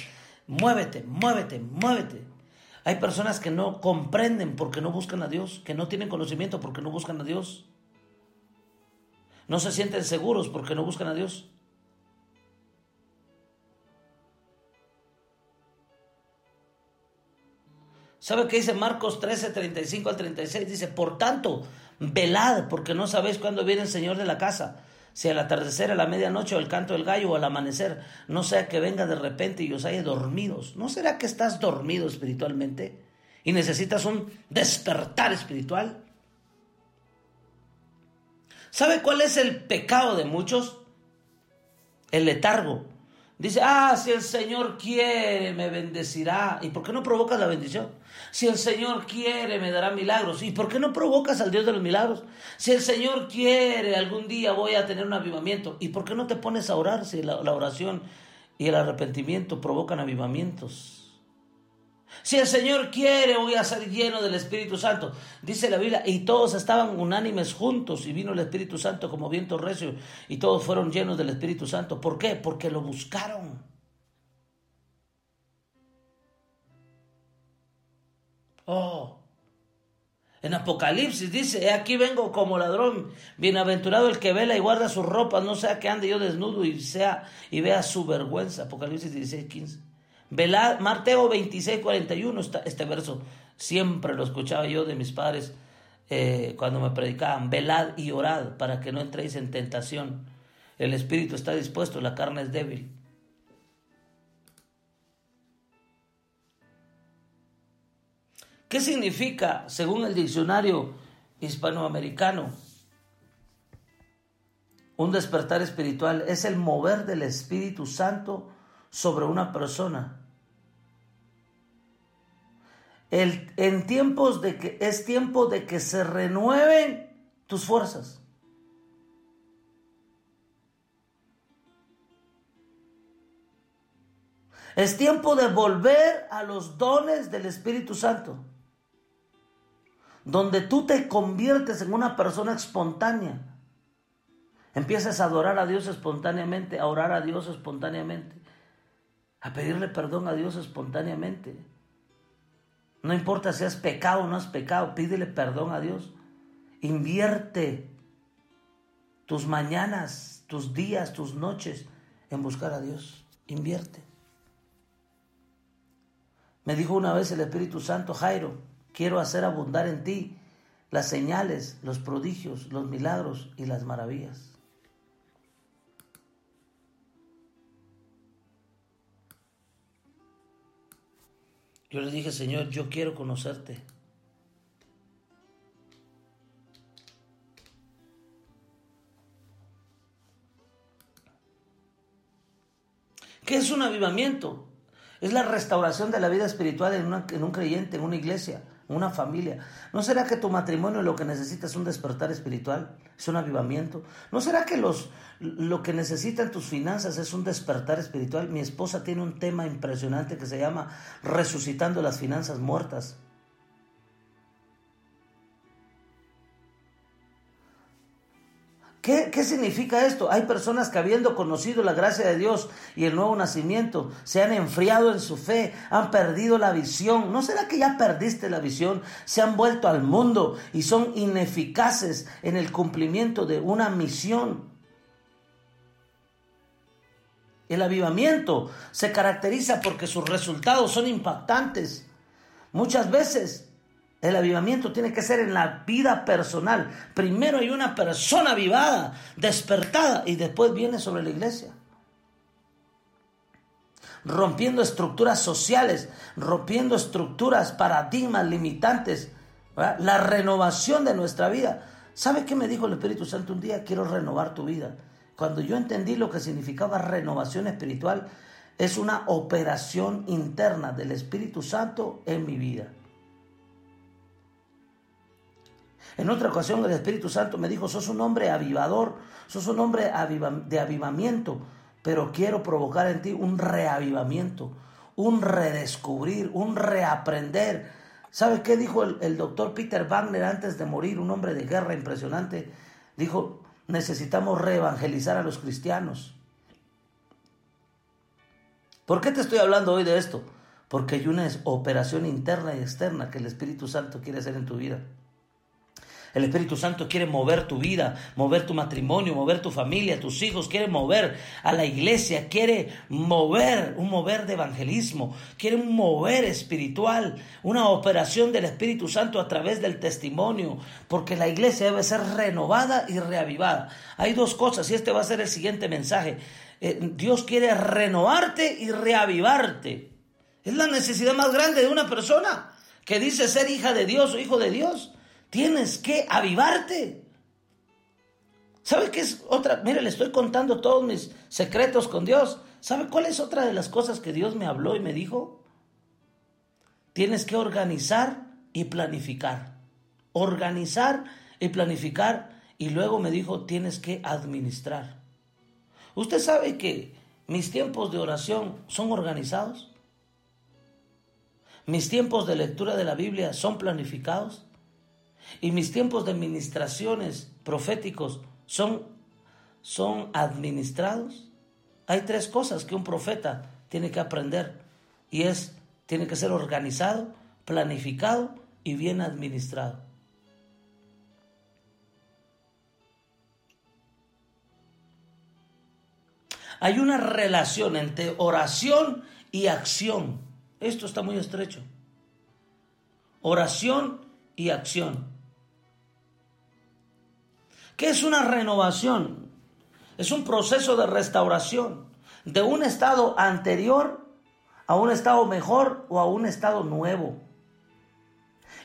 S1: muévete, muévete, muévete. Hay personas que no comprenden porque no buscan a Dios, que no tienen conocimiento porque no buscan a Dios. No se sienten seguros porque no buscan a Dios. ¿Sabe qué dice Marcos 13, 35 al 36? Dice, por tanto, velad porque no sabéis cuándo viene el Señor de la casa si al atardecer, a la medianoche o el canto del gallo o al amanecer, no sea que venga de repente y os haya dormidos. ¿No será que estás dormido espiritualmente y necesitas un despertar espiritual? ¿Sabe cuál es el pecado de muchos? El letargo. Dice, ah, si el Señor quiere, me bendecirá. ¿Y por qué no provocas la bendición? Si el Señor quiere, me dará milagros. ¿Y por qué no provocas al Dios de los milagros? Si el Señor quiere, algún día voy a tener un avivamiento. ¿Y por qué no te pones a orar si la, oración y el arrepentimiento provocan avivamientos? Si el Señor quiere, voy a ser lleno del Espíritu Santo. Dice la Biblia, y todos estaban unánimes juntos y vino el Espíritu Santo como viento recio y todos fueron llenos del Espíritu Santo. ¿Por qué? Porque lo buscaron. Oh. En Apocalipsis dice, aquí vengo como ladrón, bienaventurado el que vela y guarda sus ropas, no sea que ande yo desnudo y sea y vea su vergüenza. Apocalipsis 16, 15. Velad, Mateo 26, 41, este verso siempre lo escuchaba yo de mis padres eh, cuando me predicaban. Velad y orad para que no entréis en tentación. El espíritu está dispuesto, la carne es débil. ¿Qué significa, según el diccionario hispanoamericano, un despertar espiritual? Es el mover del Espíritu Santo sobre una persona en tiempos de que es tiempo de que se renueven tus fuerzas. Es tiempo de volver a los dones del Espíritu Santo, donde tú te conviertes en una persona espontánea. Empiezas a adorar a Dios espontáneamente, a orar a Dios espontáneamente, a pedirle perdón a Dios espontáneamente. No importa si es pecado o no es pecado, pídele perdón a Dios. Invierte tus mañanas, tus días, tus noches en buscar a Dios. Invierte. Me dijo una vez el Espíritu Santo, Jairo, quiero hacer abundar en ti las señales, los prodigios, los milagros y las maravillas. Yo le dije, Señor, yo quiero conocerte. ¿Qué es un avivamiento? Es la restauración de la vida espiritual en, en un creyente, en una iglesia una familia. ¿No será que tu matrimonio lo que necesita es un despertar espiritual? ¿Es un avivamiento? ¿No será que los, lo que necesitan tus finanzas es un despertar espiritual? Mi esposa tiene un tema impresionante que se llama resucitando las finanzas muertas. ¿Qué, ¿Qué, significa esto? Hay personas que habiendo conocido la gracia de Dios y el nuevo nacimiento, se han enfriado en su fe, han perdido la visión. ¿No será que ya perdiste la visión? Se han vuelto al mundo y son ineficaces en el cumplimiento de una misión. El avivamiento se caracteriza porque sus resultados son impactantes. Muchas veces el avivamiento tiene que ser en la vida personal. Primero hay una persona avivada, despertada, y después viene sobre la iglesia. Rompiendo estructuras sociales, rompiendo estructuras, paradigmas limitantes, la renovación de nuestra vida. ¿Sabe qué me dijo el Espíritu Santo un día? Quiero renovar tu vida. Cuando yo entendí lo que significaba renovación espiritual, es una operación interna del Espíritu Santo en mi vida. En otra ocasión el Espíritu Santo me dijo, sos un hombre avivador, sos un hombre de avivamiento, pero quiero provocar en ti un reavivamiento, un redescubrir, un reaprender. ¿Sabe qué dijo el, doctor Peter Wagner antes de morir, un hombre de guerra impresionante? Dijo, necesitamos reevangelizar a los cristianos. ¿Por qué te estoy hablando hoy de esto? Porque hay una operación interna y externa que el Espíritu Santo quiere hacer en tu vida. El Espíritu Santo quiere mover tu vida, mover tu matrimonio, mover tu familia, tus hijos, quiere mover a la iglesia, quiere mover, un mover de evangelismo, quiere un mover espiritual, una operación del Espíritu Santo a través del testimonio, porque la iglesia debe ser renovada y reavivada. Hay dos cosas y este va a ser el siguiente mensaje. Eh, Dios quiere renovarte y reavivarte. Es la necesidad más grande de una persona que dice ser hija de Dios o hijo de Dios. Tienes que avivarte. ¿Sabe qué es otra? Mire, le estoy contando todos mis secretos con Dios. ¿Sabe cuál es otra de las cosas que Dios me habló y me dijo? Tienes que organizar y planificar. Organizar y planificar. Y luego me dijo, tienes que administrar. ¿Usted sabe que mis tiempos de oración son organizados? ¿Mis tiempos de lectura de la Biblia son planificados? Y mis tiempos de administraciones proféticos son, son administrados. Hay tres cosas que un profeta tiene que aprender y es, tiene que ser organizado, planificado y bien administrado. Hay una relación entre oración y acción. Esto está muy estrecho. Oración y acción. ¿Qué es una renovación? Es un proceso de restauración de un estado anterior a un estado mejor o a un estado nuevo.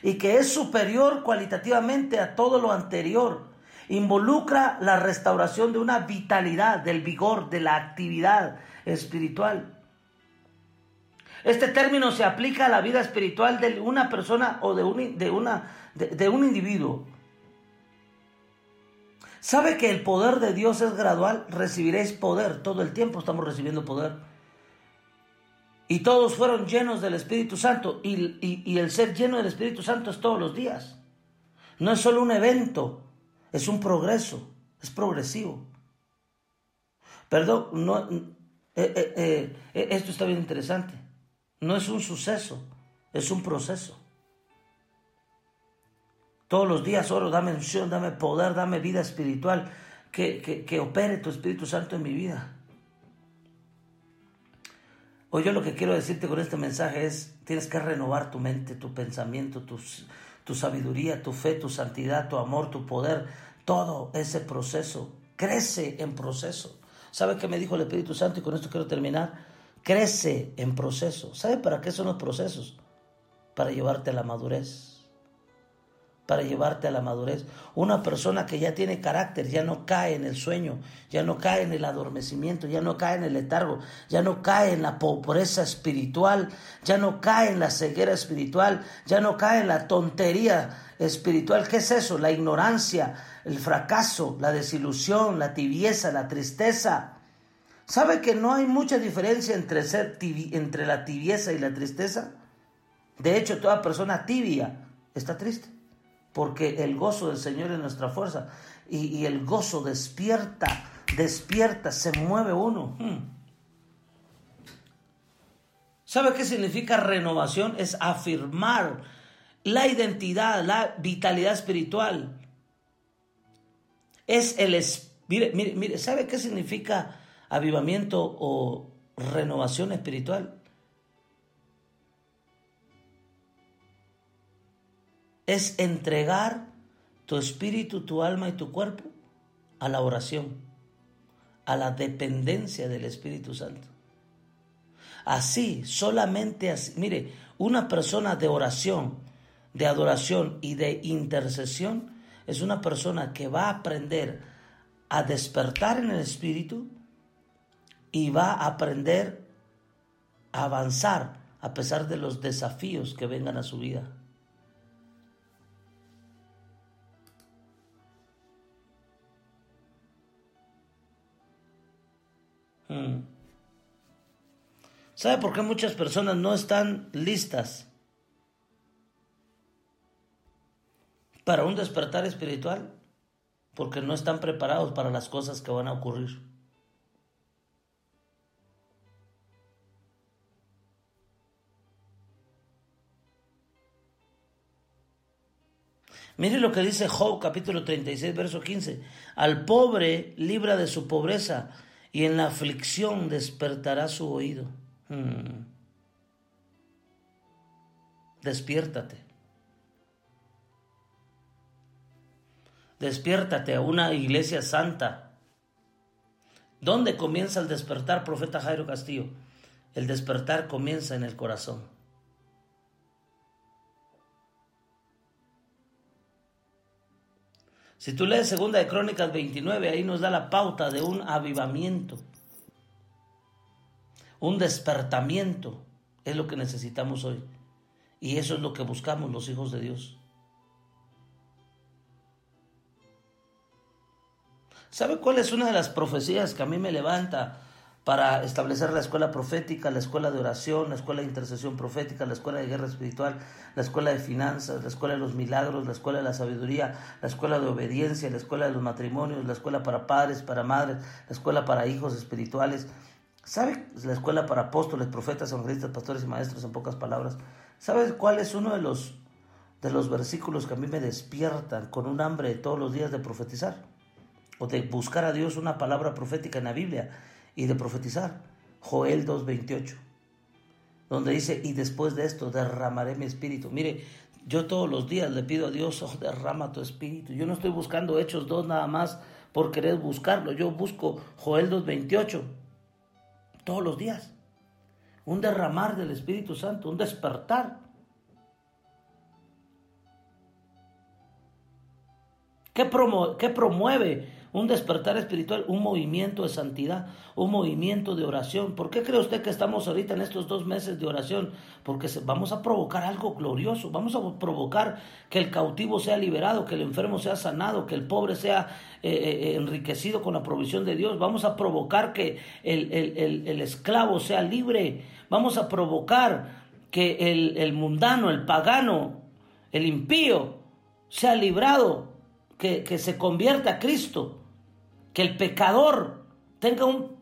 S1: Y que es superior cualitativamente a todo lo anterior. Involucra la restauración de una vitalidad, del vigor, de la actividad espiritual. Este término se aplica a la vida espiritual de una persona o de un, de una, de un individuo. ¿Sabe que el poder de Dios es gradual? Recibiréis poder. Todo el tiempo estamos recibiendo poder. Y todos fueron llenos del Espíritu Santo. Y, el ser lleno del Espíritu Santo es todos los días. No es solo un evento, es un progreso, es progresivo. Perdón, eh, eh, eh, esto está bien interesante. No es un suceso, es un proceso. Todos los días oro, dame unción, dame poder, dame vida espiritual, que, que, opere tu Espíritu Santo en mi vida. Hoy yo lo que quiero decirte con este mensaje es, tienes que renovar tu mente, tu pensamiento, tu, tu sabiduría, tu fe, tu santidad, tu amor, tu poder, todo ese proceso. Crece en proceso. ¿Sabe qué me dijo el Espíritu Santo? Y con esto quiero terminar. Crece en proceso. ¿Sabe para qué son los procesos? Para llevarte a la madurez para llevarte a la madurez. Una persona que ya tiene carácter, ya no cae en el sueño, ya no cae en el adormecimiento, ya no cae en el letargo, ya no cae en la pobreza espiritual, ya no cae en la ceguera espiritual, ya no cae en la tontería espiritual. ¿Qué es eso? La ignorancia, el fracaso, la desilusión, la tibieza, la tristeza. ¿Sabe que no hay mucha diferencia entre, ser entre la tibieza y la tristeza? De hecho, toda persona tibia está triste porque el gozo del Señor es nuestra fuerza y, el gozo despierta, despierta, se mueve uno. Hmm. ¿Sabe qué significa renovación? Es afirmar la identidad, la vitalidad espiritual. Es el... Mire, mire, mire, ¿sabe qué significa avivamiento o renovación espiritual? Es entregar tu espíritu, tu alma y tu cuerpo a la oración, a la dependencia del Espíritu Santo. Así, solamente así. Mire, una persona de oración, de adoración y de intercesión es una persona que va a aprender a despertar en el espíritu y va a aprender a avanzar a pesar de los desafíos que vengan a su vida. ¿Sabe por qué muchas personas no están listas para un despertar espiritual? Porque no están preparados para las cosas que van a ocurrir. Mire lo que dice Job capítulo 36, verso 15. Al pobre libra de su pobreza y en la aflicción despertará su oído. Hmm. Despiértate. Despiértate a una iglesia santa. ¿Dónde comienza el despertar, profeta Jairo Castillo? El despertar comienza en el corazón. Si tú lees Segunda de Crónicas 29, ahí nos da la pauta de un avivamiento un despertamiento es lo que necesitamos hoy. Y eso es lo que buscamos los hijos de Dios. ¿Sabe cuál es una de las profecías que a mí me levanta para establecer la escuela profética, la escuela de oración, la escuela de intercesión profética, la escuela de guerra espiritual, la escuela de finanzas, la escuela de los milagros, la escuela de la sabiduría, la escuela de obediencia, la escuela de los matrimonios, la escuela para padres, para madres, la escuela para hijos espirituales, ¿Sabe la escuela para apóstoles, profetas, evangelistas, pastores y maestros en pocas palabras? ¿Sabe cuál es uno de los, de los versículos que a mí me despiertan con un hambre todos los días de profetizar? O de buscar a Dios una palabra profética en la Biblia y de profetizar. Joel 2.28, donde dice, y después de esto derramaré mi espíritu. Mire, yo todos los días le pido a Dios, oh, derrama tu espíritu. Yo no estoy buscando Hechos 2 nada más por querer buscarlo. Yo busco Joel 2.28 todos los días. Un derramar del Espíritu Santo, un despertar. ¿Qué, ¿Qué, promueve un despertar espiritual, un movimiento de santidad, un movimiento de oración. ¿Por qué cree usted que estamos ahorita en estos dos meses de oración? Porque vamos a provocar algo glorioso, vamos a provocar que el cautivo sea liberado, que el enfermo sea sanado, que el pobre sea eh, eh, enriquecido con la provisión de Dios, vamos a provocar que el, esclavo sea libre, vamos a provocar que el, mundano, el pagano, el impío sea librado, que se convierta a Cristo que el pecador tenga un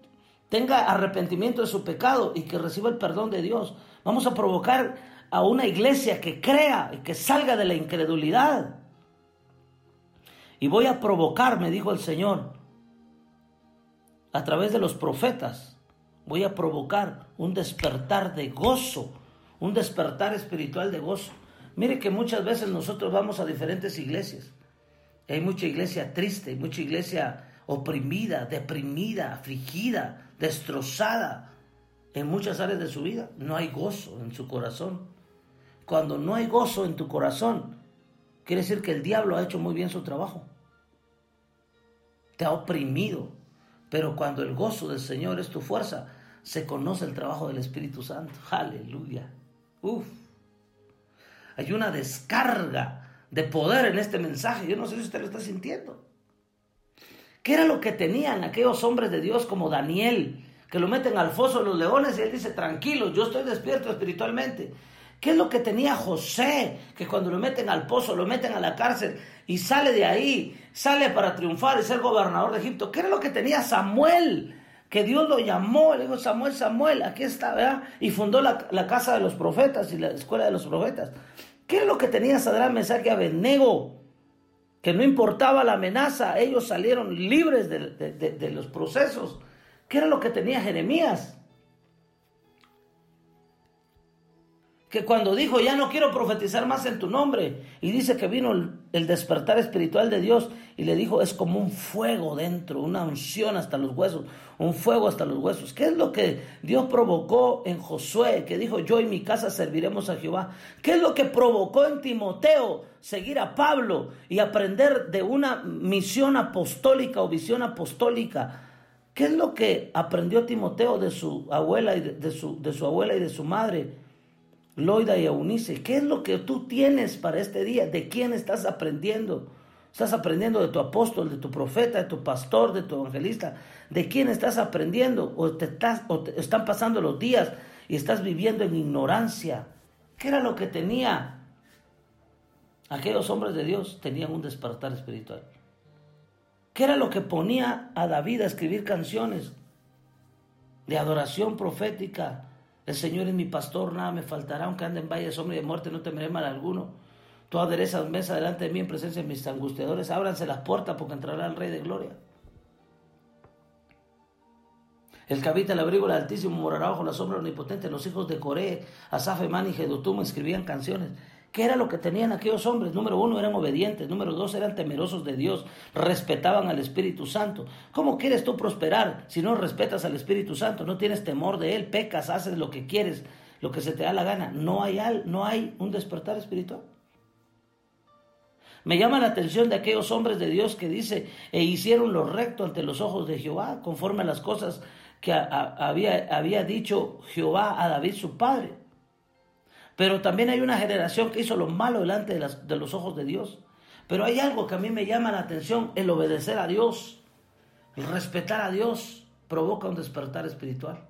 S1: tenga arrepentimiento de su pecado y que reciba el perdón de Dios. Vamos a provocar a una iglesia que crea y que salga de la incredulidad. Y voy a provocar, me dijo el Señor, a través de los profetas, voy a provocar un despertar de gozo, un despertar espiritual de gozo. Mire que muchas veces nosotros vamos a diferentes iglesias. Hay mucha iglesia triste, mucha iglesia oprimida, deprimida, afligida, destrozada en muchas áreas de su vida. No hay gozo en su corazón. Cuando no hay gozo en tu corazón, quiere decir que el diablo ha hecho muy bien su trabajo. Te ha oprimido. Pero cuando el gozo del Señor es tu fuerza, se conoce el trabajo del Espíritu Santo. Aleluya. Uf. Hay una descarga de poder en este mensaje. Yo no sé si usted lo está sintiendo. ¿Qué era lo que tenían aquellos hombres de Dios como Daniel, que lo meten al foso de los leones y él dice, tranquilo, yo estoy despierto espiritualmente? ¿Qué es lo que tenía José? Que cuando lo meten al pozo, lo meten a la cárcel y sale de ahí, sale para triunfar y ser gobernador de Egipto. ¿Qué era lo que tenía Samuel? Que Dios lo llamó, le dijo Samuel, Samuel, aquí está, ¿verdad? Y fundó la, casa de los profetas y la escuela de los profetas. ¿Qué es lo que tenía Sadrán, mensaje a Abednego? Que no importaba la amenaza, ellos salieron libres de los procesos. ¿Qué era lo que tenía Jeremías? Que cuando dijo, ya no quiero profetizar más en tu nombre, y dice que vino el, despertar espiritual de Dios, y le dijo, es como un fuego dentro, una unción hasta los huesos, un fuego hasta los huesos. ¿Qué es lo que Dios provocó en Josué, que dijo, yo y mi casa serviremos a Jehová? ¿Qué es lo que provocó en Timoteo seguir a Pablo y aprender de una misión apostólica o visión apostólica? ¿Qué es lo que aprendió Timoteo de su abuela y de su, de su abuela y de su madre? Loida y Eunice, ¿qué es lo que tú tienes para este día? ¿De quién estás aprendiendo? ¿Estás aprendiendo de tu apóstol, de tu profeta, de tu pastor, de tu evangelista? ¿De quién estás aprendiendo? ¿O te, estás, o te están pasando los días y estás viviendo en ignorancia? ¿Qué era lo que tenía? Aquellos hombres de Dios tenían un despertar espiritual. ¿Qué era lo que ponía a David a escribir canciones de adoración profética? El Señor es mi pastor, nada me faltará, aunque ande en valle de sombra y de muerte, no temeré mal alguno. Tú aderezas mesa delante de mí en presencia de mis angustiadores, ábranse las puertas porque entrará el Rey de Gloria. El que habita el abrigo del Altísimo morará bajo la sombra omnipotente. Los hijos de Coré, Asaf, Emán y Jedutum escribían canciones. ¿Qué era lo que tenían aquellos hombres? Número uno, eran obedientes. Número dos, eran temerosos de Dios. Respetaban al Espíritu Santo. ¿Cómo quieres tú prosperar si no respetas al Espíritu Santo? No tienes temor de Él, pecas, haces lo que quieres, lo que se te da la gana. No hay, no hay un despertar espiritual. Me llama la atención de aquellos hombres de Dios que dice, e hicieron lo recto ante los ojos de Jehová, conforme a las cosas que había, había dicho Jehová a David su padre. Pero también hay una generación que hizo lo malo delante de, los ojos de Dios. Pero hay algo que a mí me llama la atención, el obedecer a Dios, el respetar a Dios, provoca un despertar espiritual.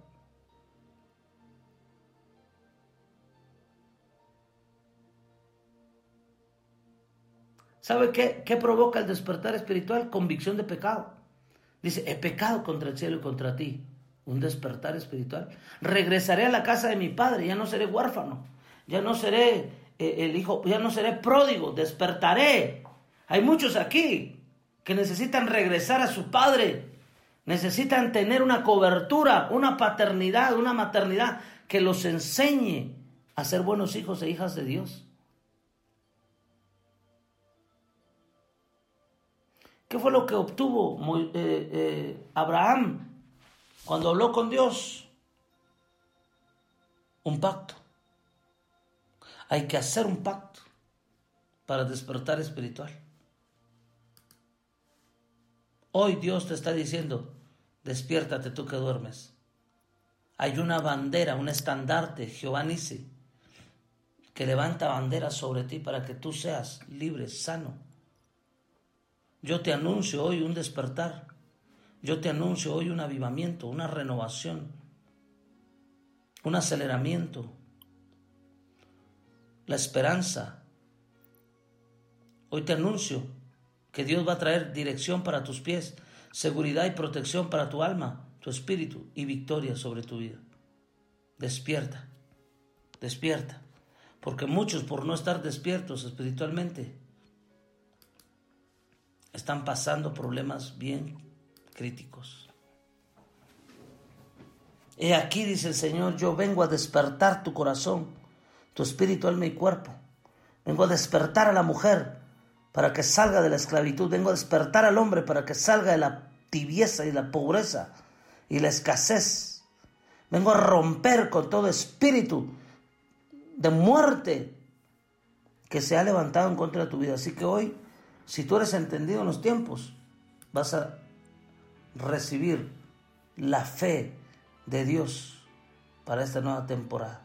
S1: ¿Sabe qué, qué provoca el despertar espiritual? Convicción de pecado. Dice, he pecado contra el cielo y contra ti. Un despertar espiritual. Regresaré a la casa de mi padre, ya no seré huérfano ya no seré eh, el hijo, ya no seré pródigo, despertaré. Hay muchos aquí que necesitan regresar a su padre, necesitan tener una cobertura, una paternidad, una maternidad que los enseñe a ser buenos hijos e hijas de Dios. ¿Qué fue lo que obtuvo eh, eh, Abraham cuando habló con Dios? Un pacto. Hay que hacer un pacto para despertar espiritual. Hoy Dios te está diciendo, despiértate tú que duermes. Hay una bandera, un estandarte, Jehová Nisi, que levanta bandera sobre ti para que tú seas libre, sano. Yo te anuncio hoy un despertar. Yo te anuncio hoy un avivamiento, una renovación, un aceleramiento, la esperanza. Hoy te anuncio que Dios va a traer dirección para tus pies, seguridad y protección para tu alma, tu espíritu y victoria sobre tu vida. Despierta, despierta, porque muchos por no estar despiertos espiritualmente están pasando problemas bien críticos. He aquí, dice el Señor, yo vengo a despertar tu corazón tu espíritu, alma y cuerpo. Vengo a despertar a la mujer para que salga de la esclavitud. Vengo a despertar al hombre para que salga de la tibieza y la pobreza y la escasez. Vengo a romper con todo espíritu de muerte que se ha levantado en contra de tu vida. Así que hoy, si tú eres entendido en los tiempos, vas a recibir la fe de Dios para esta nueva temporada.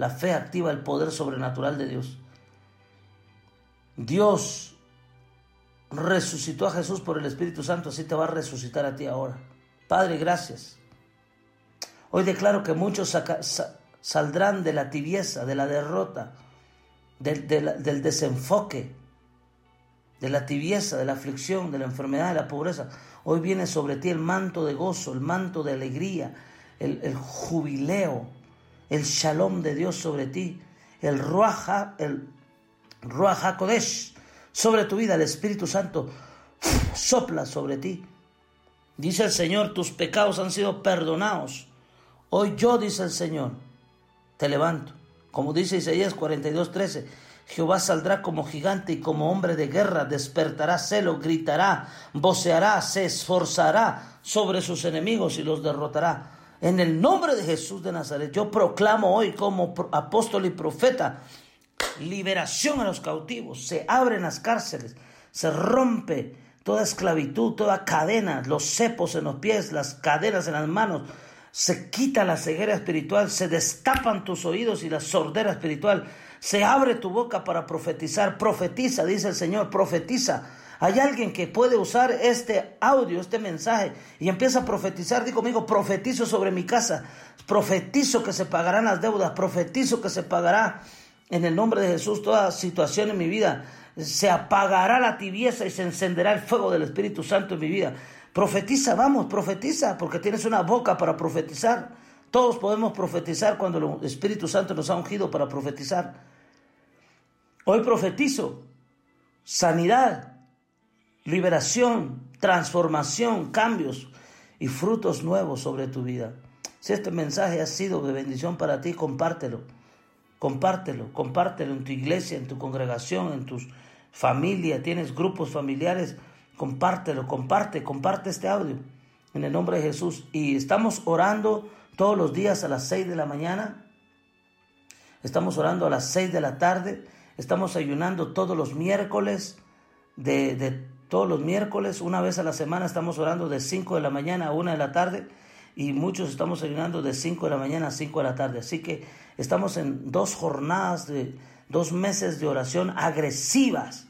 S1: La fe activa el poder sobrenatural de Dios. Dios resucitó a Jesús por el Espíritu Santo, así te va a resucitar a ti ahora. Padre, gracias. Hoy declaro que muchos saldrán de la tibieza, de la derrota, del, del desenfoque, de la tibieza, de la aflicción, de la enfermedad, de la pobreza. Hoy viene sobre ti el manto de gozo, el manto de alegría, el, jubileo, el shalom de Dios sobre ti, el ruaja, el ruaja kodesh sobre tu vida, el Espíritu Santo sopla sobre ti. Dice el Señor, tus pecados han sido perdonados. Hoy yo, dice el Señor, te levanto. Como dice Isaías 42:13, Jehová saldrá como gigante y como hombre de guerra, despertará celo, gritará, voceará, se esforzará sobre sus enemigos y los derrotará. En el nombre de Jesús de Nazaret, yo proclamo hoy como apóstol y profeta liberación a los cautivos, se abren las cárceles, se rompe toda esclavitud, toda cadena, los cepos en los pies, las cadenas en las manos, se quita la ceguera espiritual, se destapan tus oídos y la sordera espiritual, se abre tu boca para profetizar, profetiza, dice el Señor, profetiza. Hay alguien que puede usar este audio, este mensaje, y empieza a profetizar. Digo conmigo, profetizo sobre mi casa, profetizo que se pagarán las deudas, profetizo que se pagará en el nombre de Jesús toda situación en mi vida. Se apagará la tibieza y se encenderá el fuego del Espíritu Santo en mi vida. Profetiza, vamos, profetiza, porque tienes una boca para profetizar. Todos podemos profetizar cuando el Espíritu Santo nos ha ungido para profetizar. Hoy profetizo sanidad, liberación, transformación, cambios y frutos nuevos sobre tu vida. Si este mensaje ha sido de bendición para ti, compártelo. Compártelo, compártelo en tu iglesia, en tu congregación, en tu familia, tienes grupos familiares, compártelo, comparte, comparte este audio en el nombre de Jesús. Y estamos orando todos los días a las 6 de la mañana, estamos orando a las 6 de la tarde, estamos ayunando todos los miércoles, de, de todos los miércoles, una vez a la semana estamos orando de 5 de la mañana a 1 de la tarde y muchos estamos ayunando de 5 de la mañana a 5 de la tarde. Así que estamos en dos jornadas de dos meses de oración agresivas.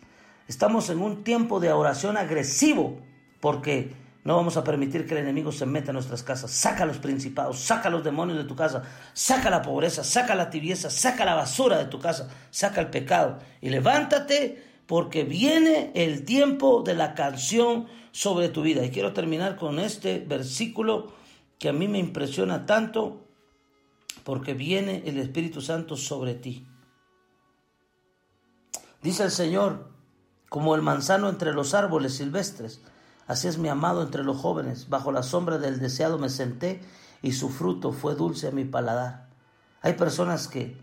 S1: Estamos en un tiempo de oración agresivo porque no vamos a permitir que el enemigo se meta en nuestras casas. Saca los principados, saca los demonios de tu casa, saca la pobreza, saca la tibieza, saca la basura de tu casa, saca el pecado y levántate porque viene el tiempo de la canción sobre tu vida. Y quiero terminar con este versículo que a mí me impresiona tanto porque viene el Espíritu Santo sobre ti. Dice el Señor, como el manzano entre los árboles silvestres, así es mi amado entre los jóvenes, bajo la sombra del deseado me senté y su fruto fue dulce a mi paladar. Hay personas que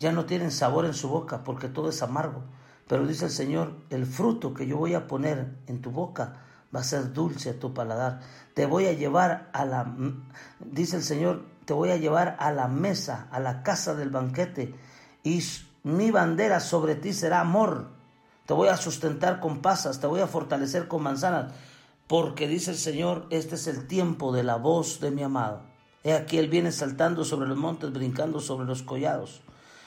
S1: ya no tienen sabor en su boca porque todo es amargo, pero dice el Señor, el fruto que yo voy a poner en tu boca va a ser dulce a tu paladar. Te voy a llevar a la, dice el Señor, te voy a llevar a la mesa, a la casa del banquete, y mi bandera sobre ti será amor. Te voy a sustentar con pasas, te voy a fortalecer con manzanas, porque dice el Señor, este es el tiempo de la voz de mi amado. He aquí él viene saltando sobre los montes, brincando sobre los collados.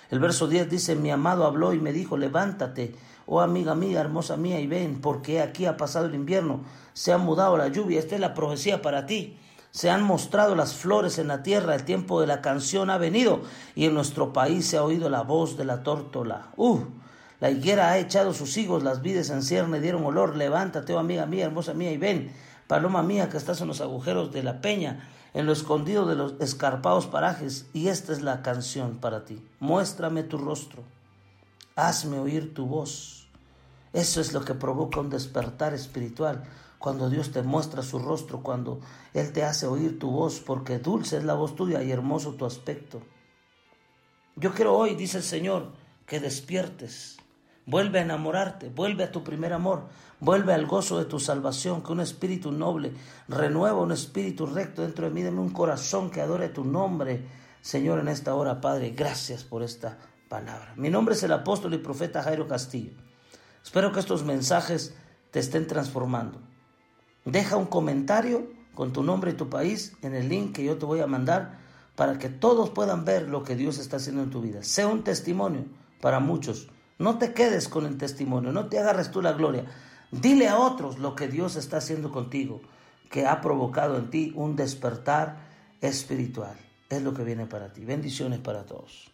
S1: El verso 10 dice, mi amado habló y me dijo, levántate, oh amiga mía, hermosa mía, y ven, porque aquí ha pasado el invierno, se ha mudado la lluvia, esta es la profecía para ti. Se han mostrado las flores en la tierra, el tiempo de la canción ha venido, y en nuestro país se ha oído la voz de la tórtola. ¡Uh! La higuera ha echado sus higos, las vides en cierne dieron olor. Levántate, oh amiga mía, hermosa mía, y ven, paloma mía, que estás en los agujeros de la peña en lo escondido de los escarpados parajes, y esta es la canción para ti. Muéstrame tu rostro, hazme oír tu voz. Eso es lo que provoca un despertar espiritual, cuando Dios te muestra su rostro, cuando Él te hace oír tu voz, porque dulce es la voz tuya y hermoso tu aspecto. Yo quiero hoy, dice el Señor, que despiertes Vuelve a enamorarte, vuelve a tu primer amor, vuelve al gozo de tu salvación, que un espíritu noble renueva un espíritu recto dentro de mí, dame un corazón que adore tu nombre, Señor, en esta hora, Padre, gracias por esta palabra. Mi nombre es el apóstol y profeta Jairo Castillo. Espero que estos mensajes te estén transformando. Deja un comentario con tu nombre y tu país en el link que yo te voy a mandar para que todos puedan ver lo que Dios está haciendo en tu vida. Sea un testimonio para muchos no te quedes con el testimonio, no te agarres tú la gloria. Dile a otros lo que Dios está haciendo contigo, que ha provocado en ti un despertar espiritual. es lo que viene para ti. Bendiciones para todos.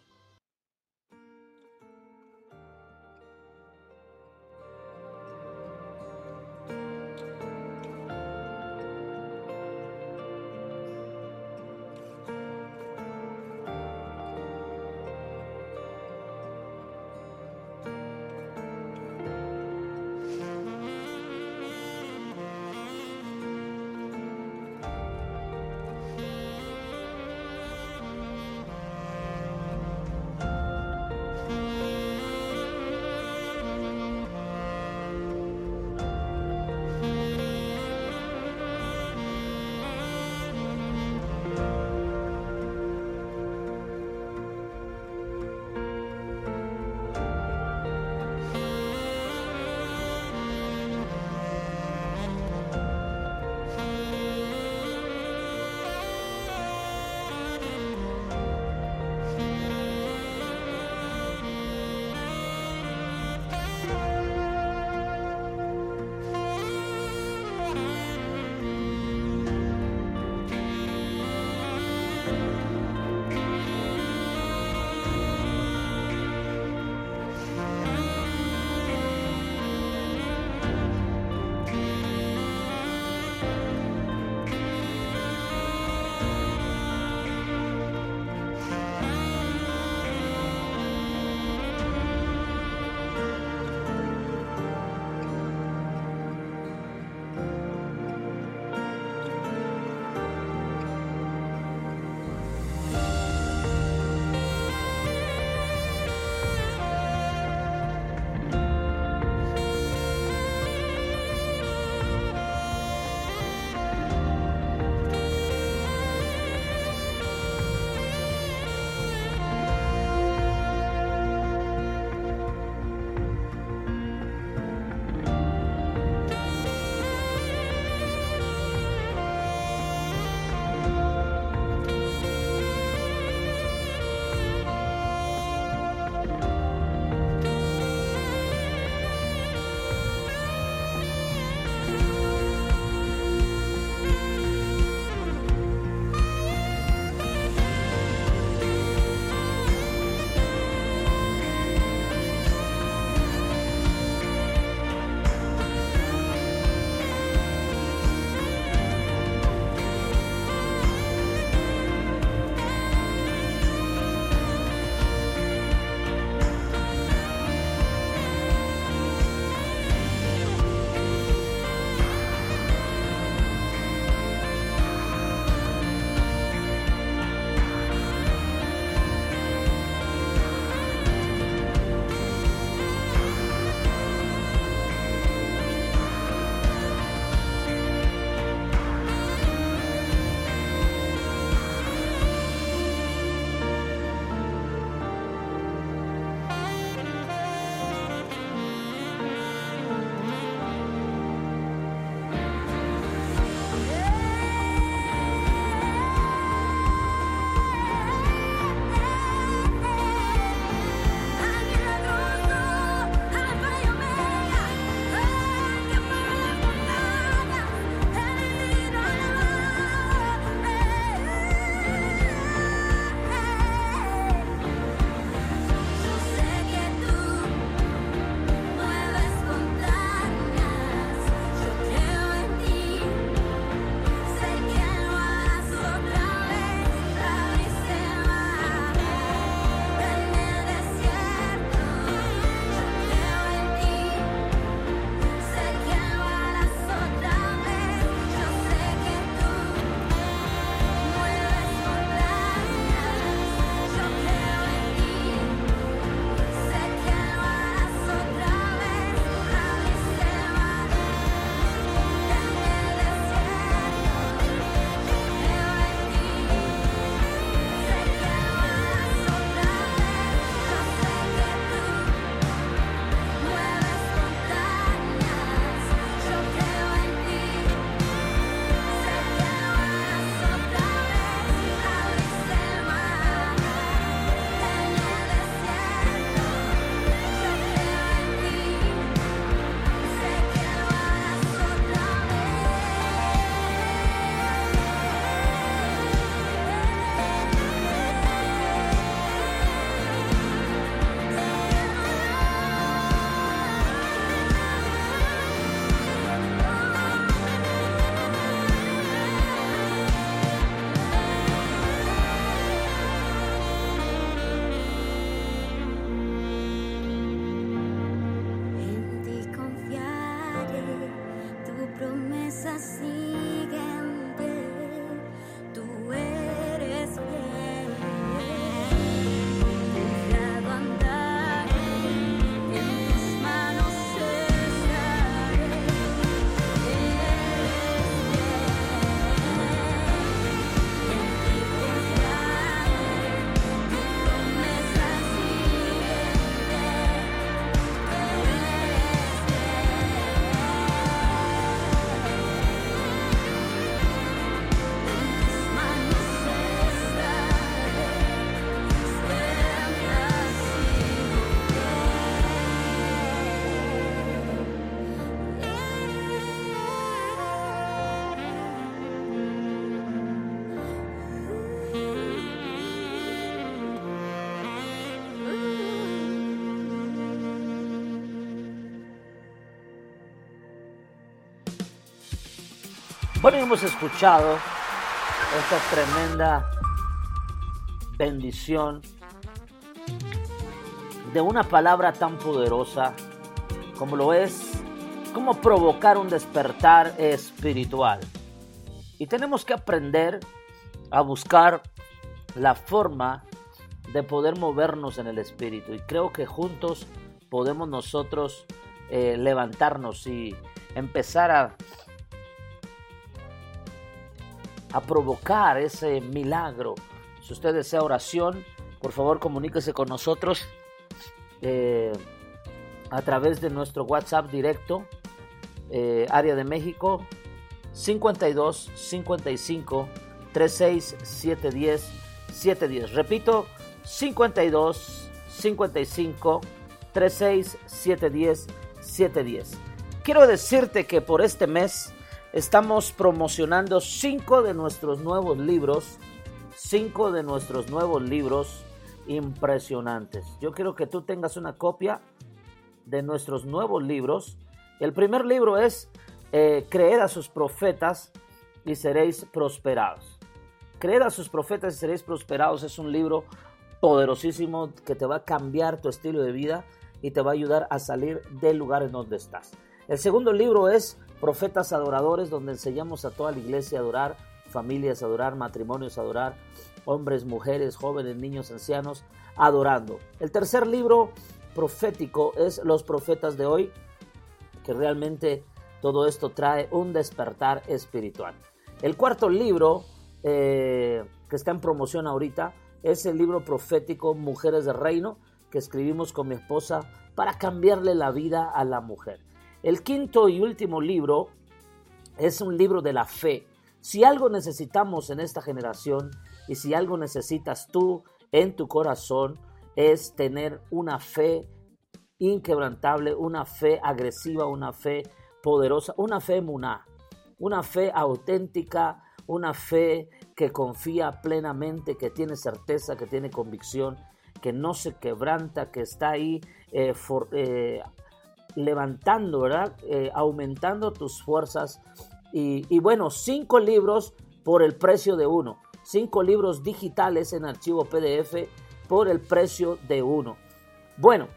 S1: Hemos escuchado esta tremenda bendición de una palabra tan poderosa como lo es, como provocar un despertar espiritual. Y tenemos que aprender a buscar la forma de poder movernos en el espíritu. Y creo que juntos podemos nosotros eh, levantarnos y empezar a a provocar ese milagro. Si usted desea oración, por favor comuníquese con nosotros eh, a través de nuestro WhatsApp directo, eh, área de México, 52 55 36 710 710. Repito, 52 55 36 710 710. Quiero decirte que por este mes estamos promocionando cinco de nuestros nuevos libros, cinco de nuestros nuevos libros impresionantes. Yo quiero que tú tengas una copia de nuestros nuevos libros. El primer libro es eh, Creed a sus profetas y seréis prosperados. Creed a sus profetas y seréis prosperados es un libro poderosísimo que te va a cambiar tu estilo de vida y te va a ayudar a salir del lugar en donde estás. El segundo libro es Profetas Adoradores, donde enseñamos a toda la iglesia a adorar, familias a adorar, matrimonios a adorar, hombres, mujeres, jóvenes, niños, ancianos, adorando. El tercer libro profético es Los Profetas de hoy, que realmente todo esto trae un despertar espiritual. El cuarto libro eh, que está en promoción ahorita es el libro profético Mujeres de Reino, que escribimos con mi esposa para cambiarle la vida a la mujer. El quinto y último libro es un libro de la fe. Si algo necesitamos en esta generación y si algo necesitas tú en tu corazón es tener una fe inquebrantable, una fe agresiva, una fe poderosa, una fe muná, una fe auténtica, una fe que confía plenamente, que tiene certeza, que tiene convicción, que no se quebranta, que está ahí eh, eh, levantando, ¿verdad? Eh, aumentando tus fuerzas. Y, bueno, cinco libros por el precio de uno. Cinco libros digitales en archivo PDF por el precio de uno. Bueno,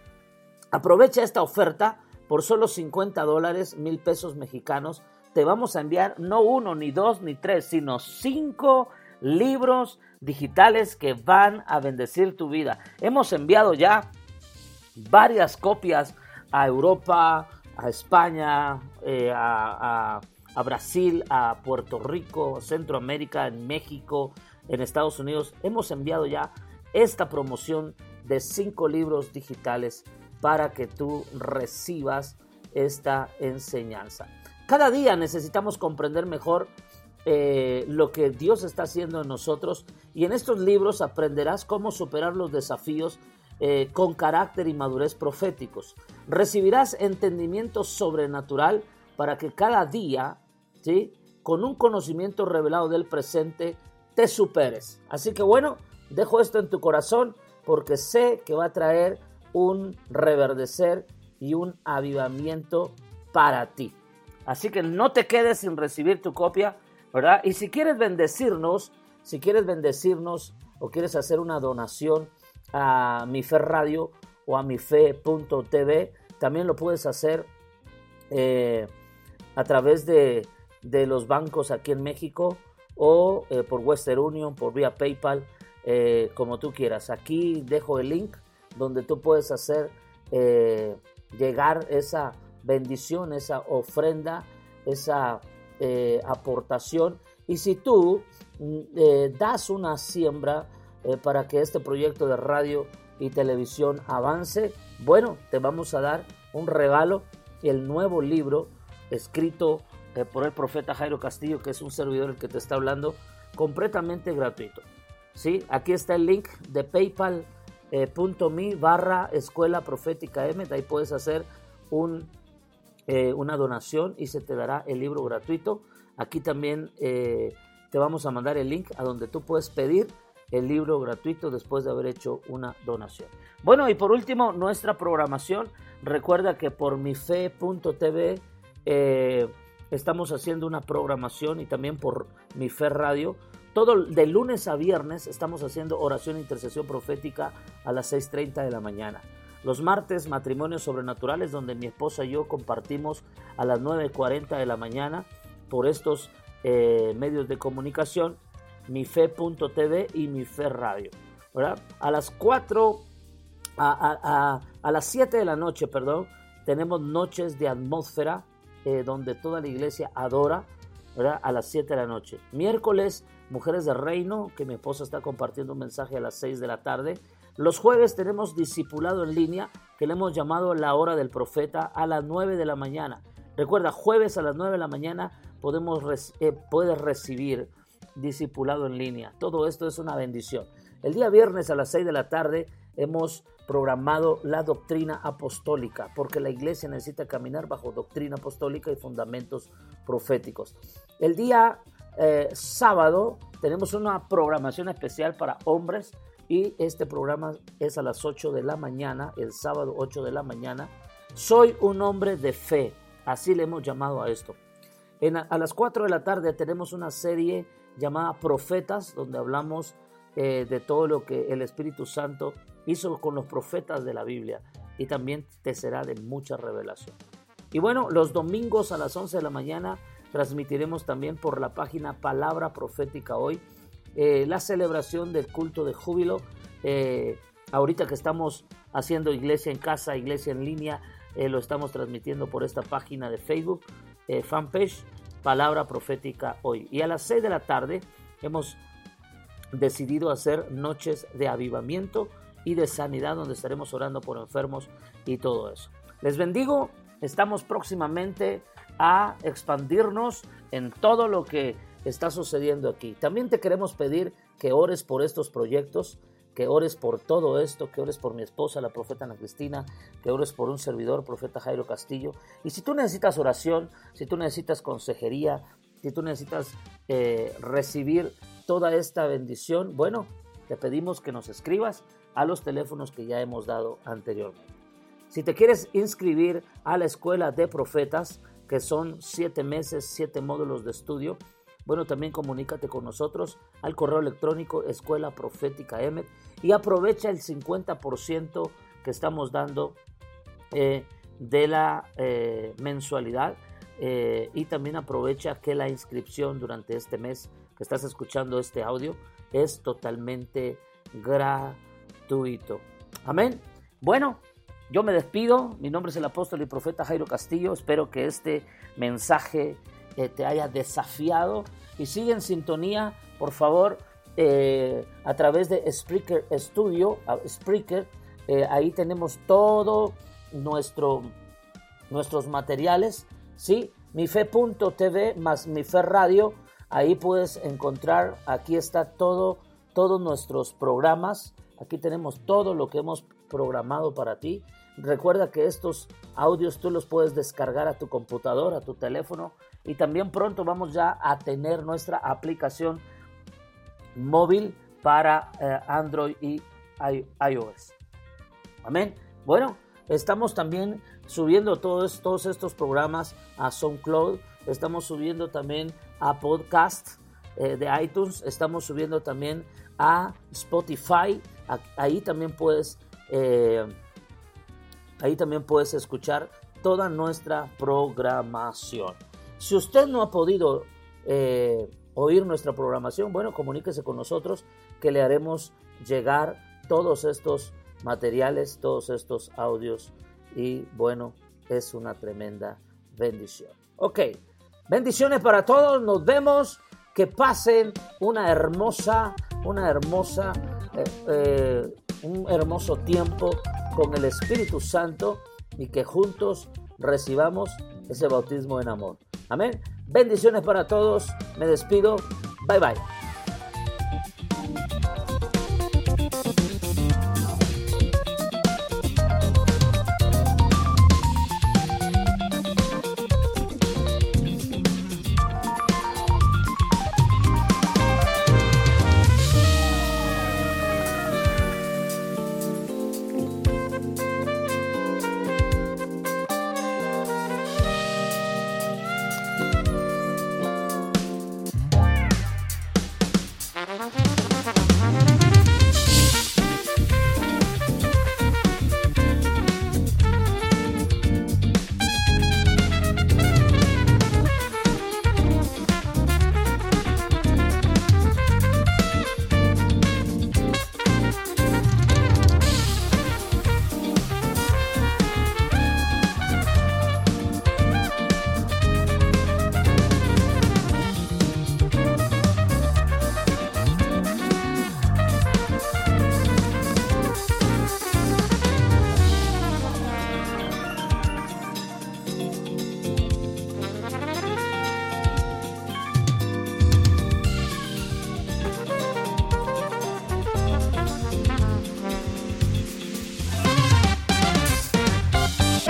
S1: aprovecha esta oferta por solo 50 dólares, mil pesos mexicanos. Te vamos a enviar no uno, ni dos, ni tres, sino cinco libros digitales que van a bendecir tu vida. Hemos enviado ya varias copias a Europa, a España, eh, a, Brasil, a Puerto Rico, Centroamérica, en México, en Estados Unidos. Hemos enviado ya esta promoción de cinco libros digitales para que tú recibas esta enseñanza. Cada día necesitamos comprender mejor eh, lo que Dios está haciendo en nosotros y en estos libros aprenderás cómo superar los desafíos eh, con carácter y madurez proféticos. Recibirás entendimiento sobrenatural para que cada día, ¿sí? con un conocimiento revelado del presente, te superes. Así que bueno, dejo esto en tu corazón porque sé que va a traer un reverdecer y un avivamiento para ti. Así que no te quedes sin recibir tu copia, ¿verdad? Y si quieres bendecirnos, si quieres bendecirnos o quieres hacer una donación, a mi fe radio o a mi fe.tv. También lo puedes hacer eh, a través de, los bancos aquí en México o eh, por Western Union, por vía PayPal, eh, como tú quieras. Aquí dejo el link donde tú puedes hacer llegar esa bendición, esa ofrenda, esa aportación. Y si tú mm, das una siembra, eh, para que este proyecto de radio y televisión avance, bueno, te vamos a dar un regalo, el nuevo libro escrito eh, por el profeta Jairo Castillo, que es un servidor el que te está hablando, completamente gratuito. ¿Sí? Aquí está el link de paypal.me eh, barra escuela profética M, de ahí puedes hacer un, una donación y se te dará el libro gratuito. Aquí también te vamos a mandar el link a donde tú puedes pedir el libro gratuito después de haber hecho una donación. Bueno, y por último, nuestra programación. Recuerda que por mife.tv eh, estamos haciendo una programación y también por Mi Fe Radio. Todo de lunes a viernes estamos haciendo oración e intercesión profética a las 6.30 de la mañana. Los martes, matrimonios sobrenaturales, donde mi esposa y yo compartimos a las 9.40 de la mañana por estos eh, medios de comunicación, mife.tv y mi fe radio. A las 4, a, las 7 de la noche, perdón, tenemos noches de atmósfera eh, donde toda la iglesia adora, A las 7 de la noche. Miércoles, Mujeres de Reino, que mi esposa está compartiendo un mensaje a las 6 de la tarde. Los jueves tenemos discipulado en línea, que le hemos llamado la hora del profeta, a las 9 de la mañana. Recuerda, jueves a las 9 de la mañana podemos eh, puedes recibir discipulado en línea. Todo esto es una bendición. El día viernes a las 6 de la tarde hemos programado la doctrina apostólica, porque la iglesia necesita caminar bajo doctrina apostólica y fundamentos proféticos. El día eh, sábado tenemos una programación especial para hombres y este programa es a las 8 de la mañana, el sábado 8 de la mañana. Soy un hombre de fe, así le hemos llamado a esto. a las 4 de la tarde tenemos una serie llamada Profetas, donde hablamos eh, de todo lo que el Espíritu Santo hizo con los profetas de la Biblia y también te será de mucha revelación. Y bueno, los domingos a las 11 de la mañana transmitiremos también por la página Palabra Profética Hoy eh, la celebración del culto de júbilo. Eh, ahorita que estamos haciendo iglesia en casa, iglesia en línea, lo estamos transmitiendo por esta página de Facebook, fanpage, Palabra Profética Hoy. Y a las 6 de la tarde hemos decidido hacer noches de avivamiento y de sanidad donde estaremos orando por enfermos y todo eso. Les bendigo, estamos próximamente a expandirnos en todo lo que está sucediendo aquí. También te queremos pedir que ores por estos proyectos, que ores por todo esto, que ores por mi esposa, la profeta Ana Cristina, que ores por un servidor, profeta Jairo Castillo. Y si tú necesitas oración, si tú necesitas consejería, si tú necesitas eh, recibir toda esta bendición, bueno, te pedimos que nos escribas a los teléfonos que ya hemos dado anteriormente. Si te quieres inscribir a la escuela de profetas, que son siete meses, siete módulos de estudio, bueno, también comunícate con nosotros al correo electrónico Escuela Profética Emet y aprovecha el 50% que estamos dando eh, de la eh, mensualidad eh, y también aprovecha que la inscripción durante este mes que estás escuchando este audio es totalmente gratuito. Amén. Bueno, yo me despido. Mi nombre es el apóstol y profeta Jairo Castillo. Espero que este mensaje te haya desafiado y sigue en sintonía, por favor, eh, a través de Spreaker Studio, Spreaker, eh, ahí tenemos todo nuestro, nuestros materiales, ¿sí? mife.tv más mife radio, ahí puedes encontrar, aquí está todo, todos nuestros programas, aquí tenemos todo lo que hemos programado para ti. Recuerda que estos audios tú los puedes descargar a tu computadora, a tu teléfono y también pronto vamos ya a tener nuestra aplicación móvil para eh, Android y iOS. Amén. Bueno, estamos también subiendo todos, todos estos programas a SoundCloud, estamos subiendo también a podcast eh, de iTunes, estamos subiendo también a Spotify, ahí también puedes... Eh, ahí también puedes escuchar toda nuestra programación. Si usted no ha podido eh, oír nuestra programación, bueno, comuníquese con nosotros que le haremos llegar todos estos materiales, todos estos audios y bueno, es una tremenda bendición. Ok, bendiciones para todos, nos vemos, que pasen una hermosa, una hermosa, eh, eh, un hermoso tiempo con el Espíritu Santo y que juntos recibamos ese bautismo en amor. Amén. Bendiciones para todos. Me despido. Bye bye.